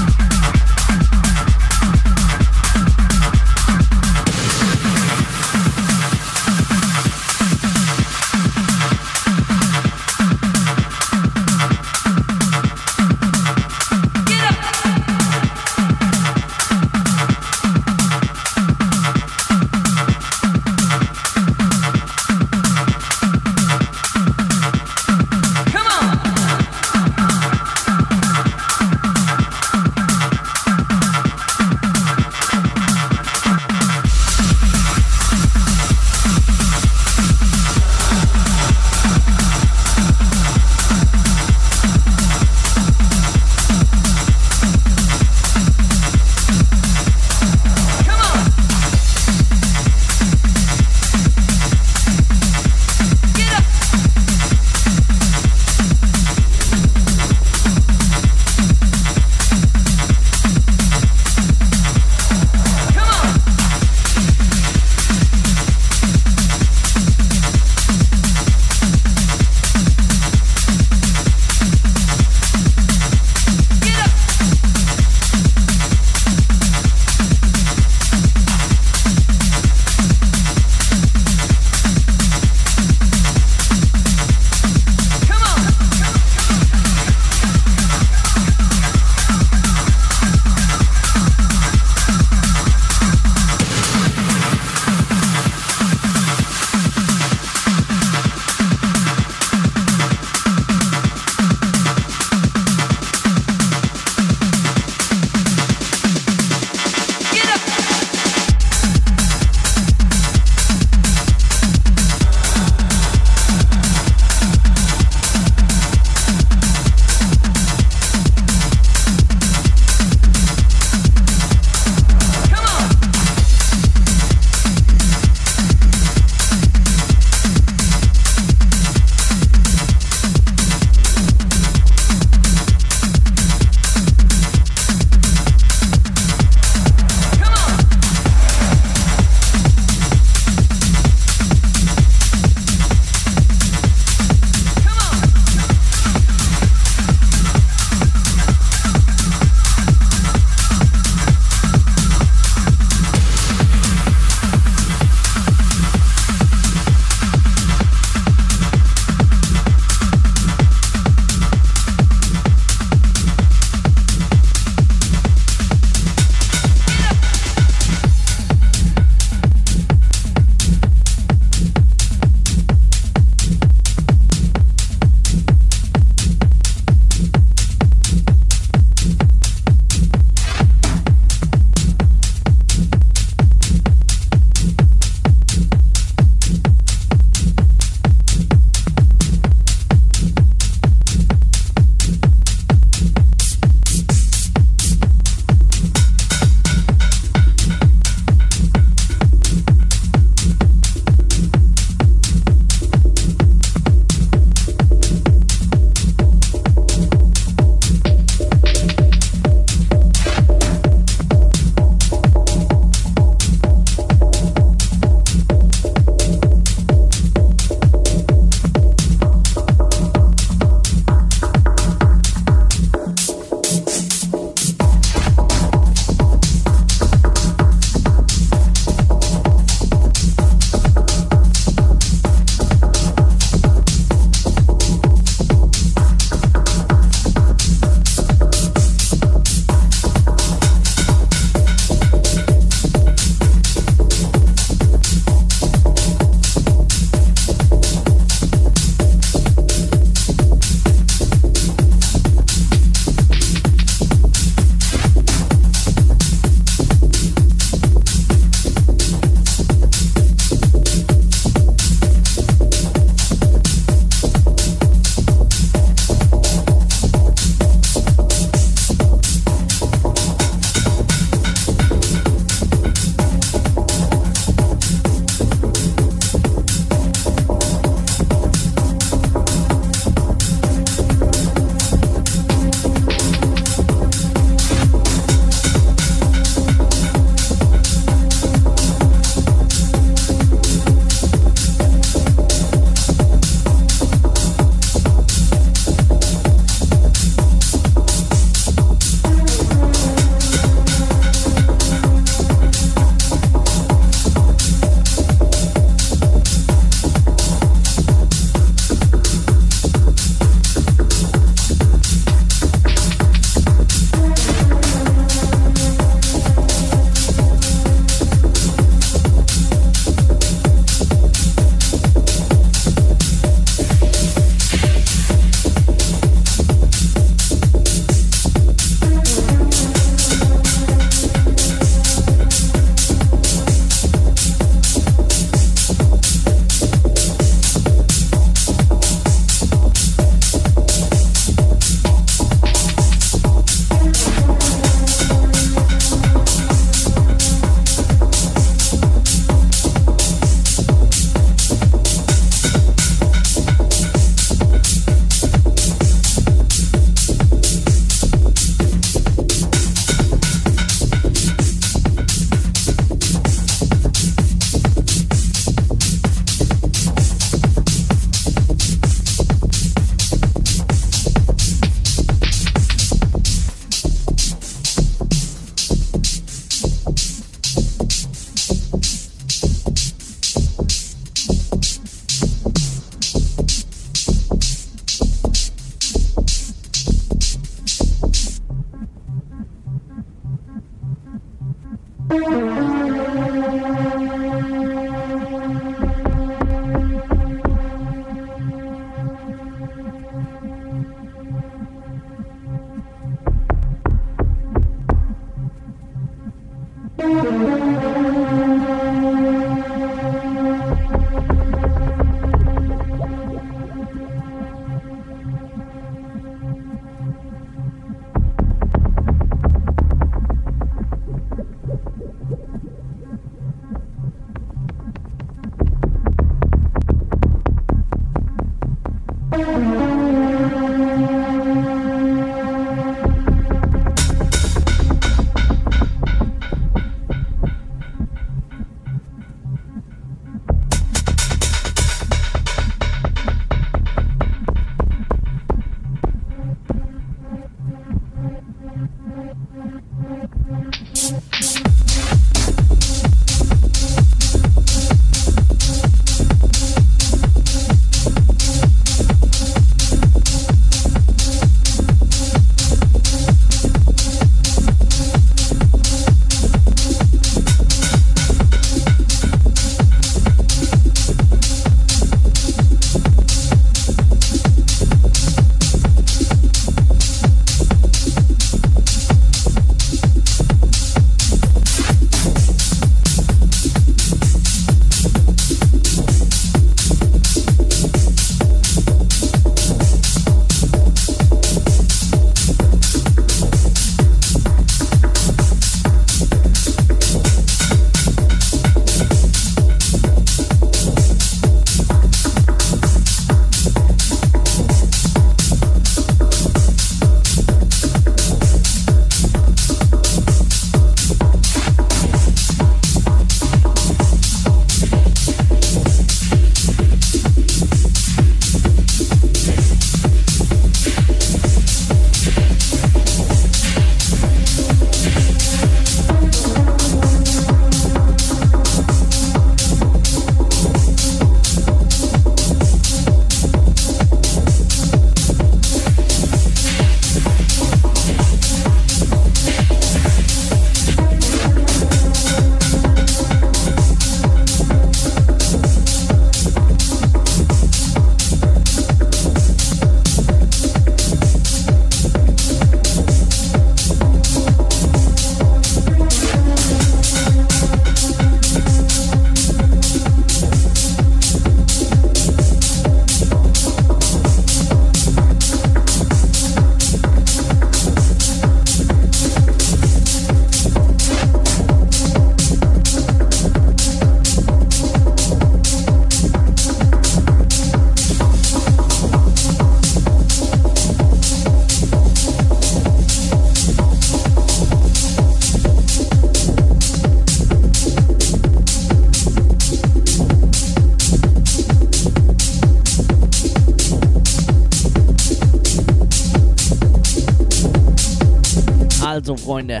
Also, Freunde,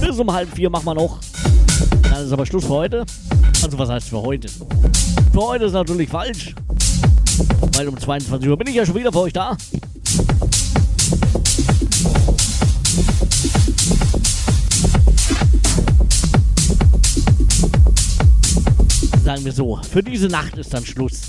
bis um halb vier machen wir noch. Dann ist aber Schluss für heute. Also, was heißt für heute? Für heute ist natürlich falsch. Weil um 22 Uhr bin ich ja schon wieder für euch da. Sagen wir so, für diese Nacht ist dann Schluss.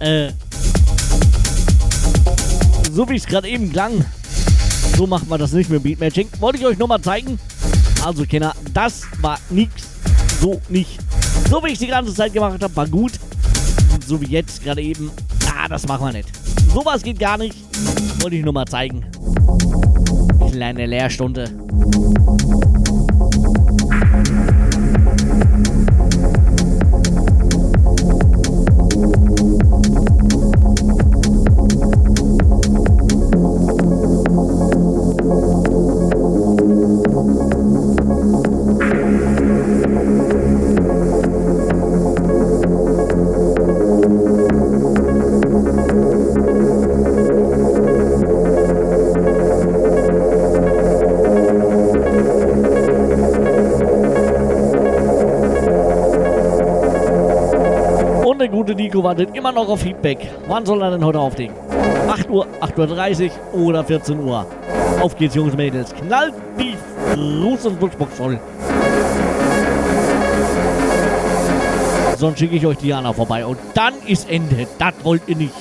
Äh. So wie es gerade eben klang, so macht man das nicht mit Beatmatching. Wollte ich euch nur mal zeigen. Also, Kinder, das war nix. So nicht. So wie ich die ganze Zeit gemacht habe, war gut. Und so wie jetzt gerade eben, ah, das machen wir nicht. Sowas geht gar nicht. Wollte ich nur mal zeigen. Kleine Lehrstunde. Nico wartet immer noch auf Feedback. Wann soll er denn heute auflegen? 8 Uhr, 8.30 Uhr oder 14 Uhr? Auf geht's, Jungs und Mädels. Knallt die Ruß- und Wunschbox voll. Sonst schicke ich euch Diana vorbei. Und dann ist Ende. Das wollt ihr nicht.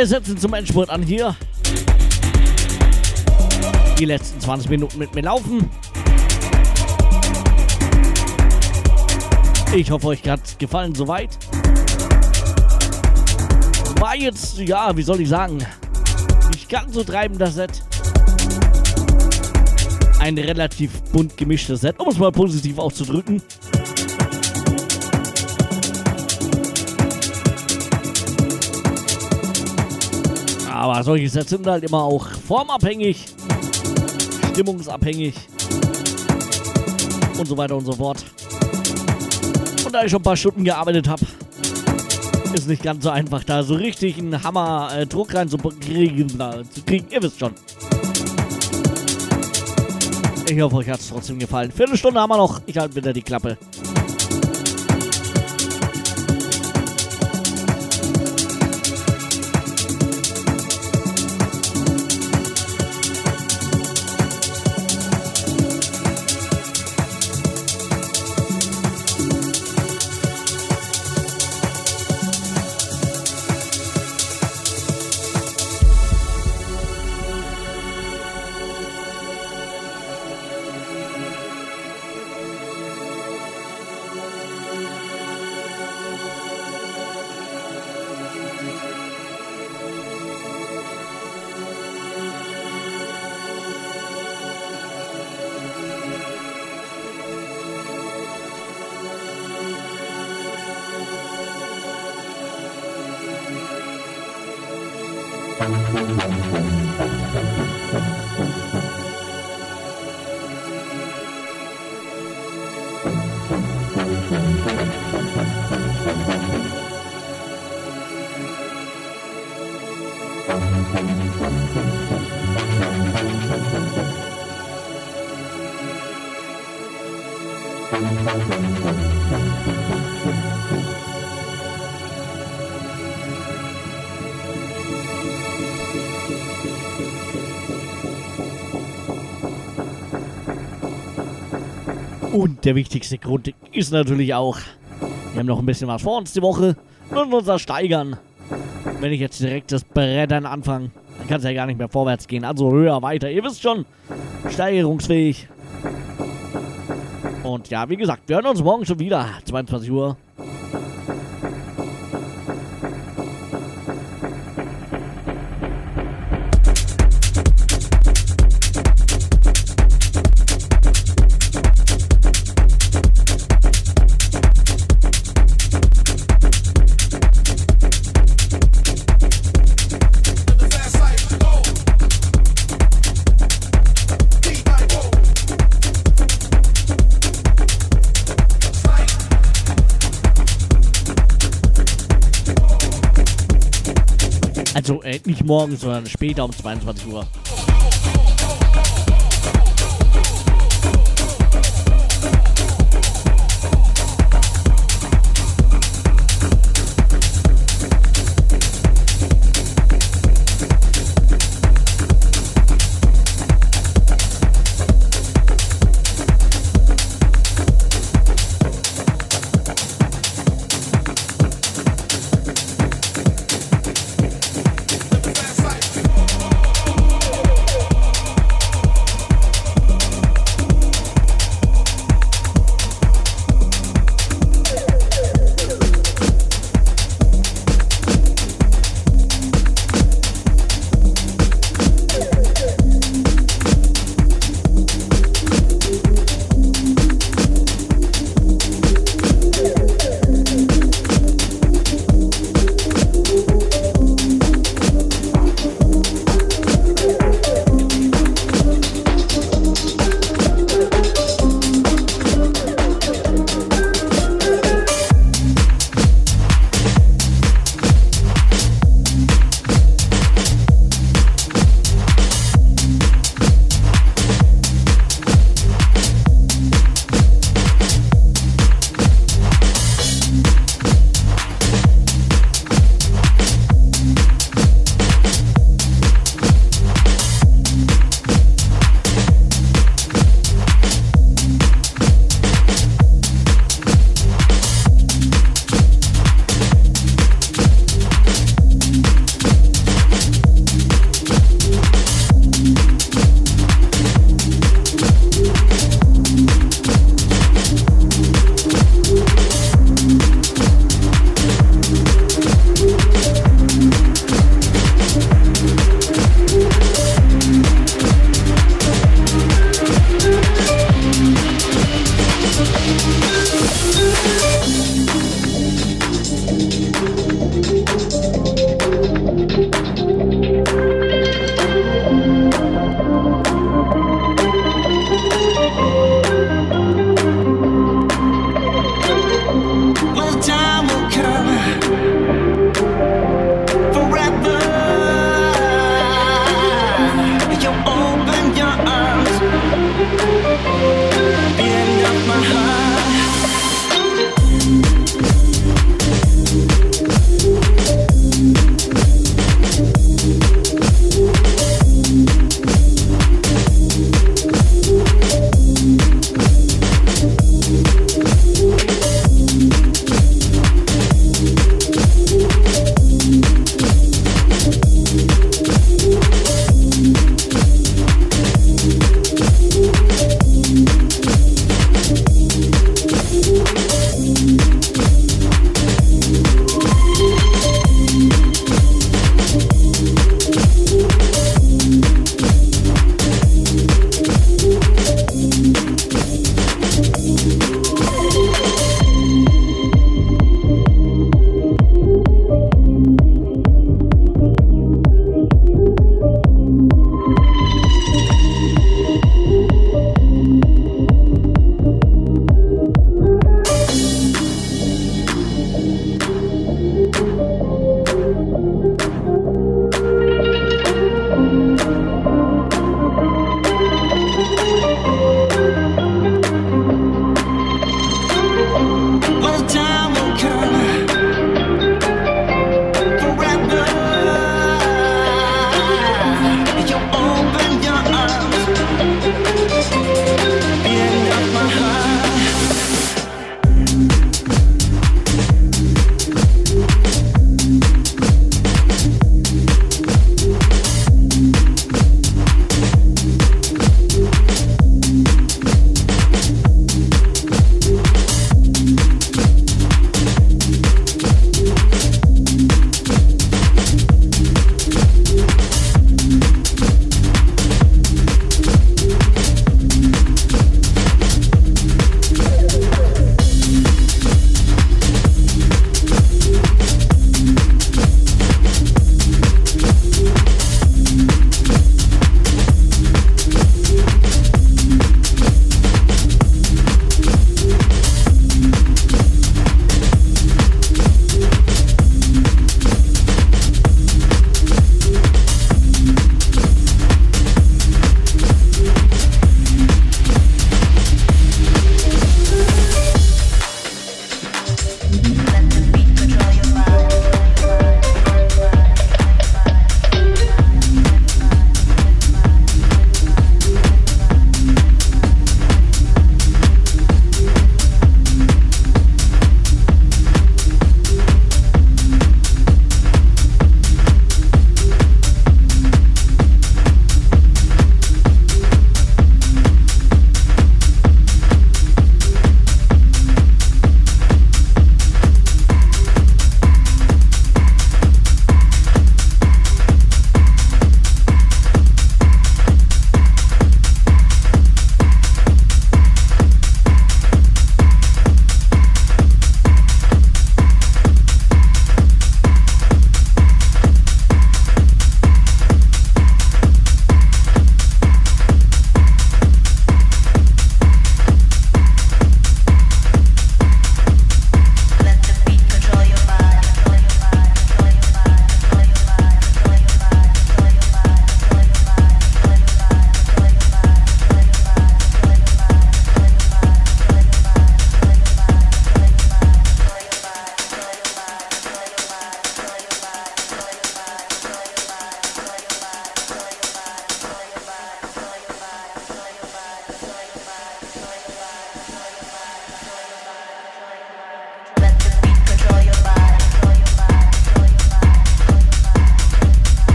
Wir setzen zum Endspurt an hier. Die letzten 20 Minuten mit mir laufen. Ich hoffe, euch hat gefallen soweit. War jetzt, ja, wie soll ich sagen, nicht ganz so treibend das Set. Ein relativ bunt gemischtes Set, um es mal positiv auszudrücken. Solche Sets sind halt immer auch formabhängig, stimmungsabhängig und so weiter und so fort. Und da ich schon ein paar Stunden gearbeitet habe, ist nicht ganz so einfach, da so richtig einen Hammer-Druck äh, reinzukriegen. Zu kriegen. Ihr wisst schon. Ich hoffe, euch hat es trotzdem gefallen. Viertelstunde haben wir noch. Ich halte wieder die Klappe. thank you. Der wichtigste Grund ist natürlich auch, wir haben noch ein bisschen was vor uns die Woche und uns das steigern. Wenn ich jetzt direkt das Brettern anfange, dann kann es ja gar nicht mehr vorwärts gehen. Also höher, weiter. Ihr wisst schon, steigerungsfähig. Und ja, wie gesagt, wir hören uns morgen schon wieder. 22 Uhr. Morgen, sondern später um 22 Uhr.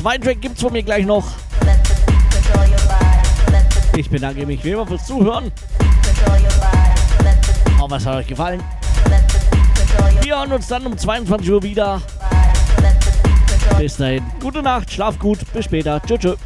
Zweiten Track gibt's von mir gleich noch. Ich bedanke mich wie immer fürs Zuhören. Hoffe, es hat euch gefallen. Wir hören uns dann um 22 Uhr wieder. Bis dahin, gute Nacht, schlaf gut, bis später. Tschüss. tschüss.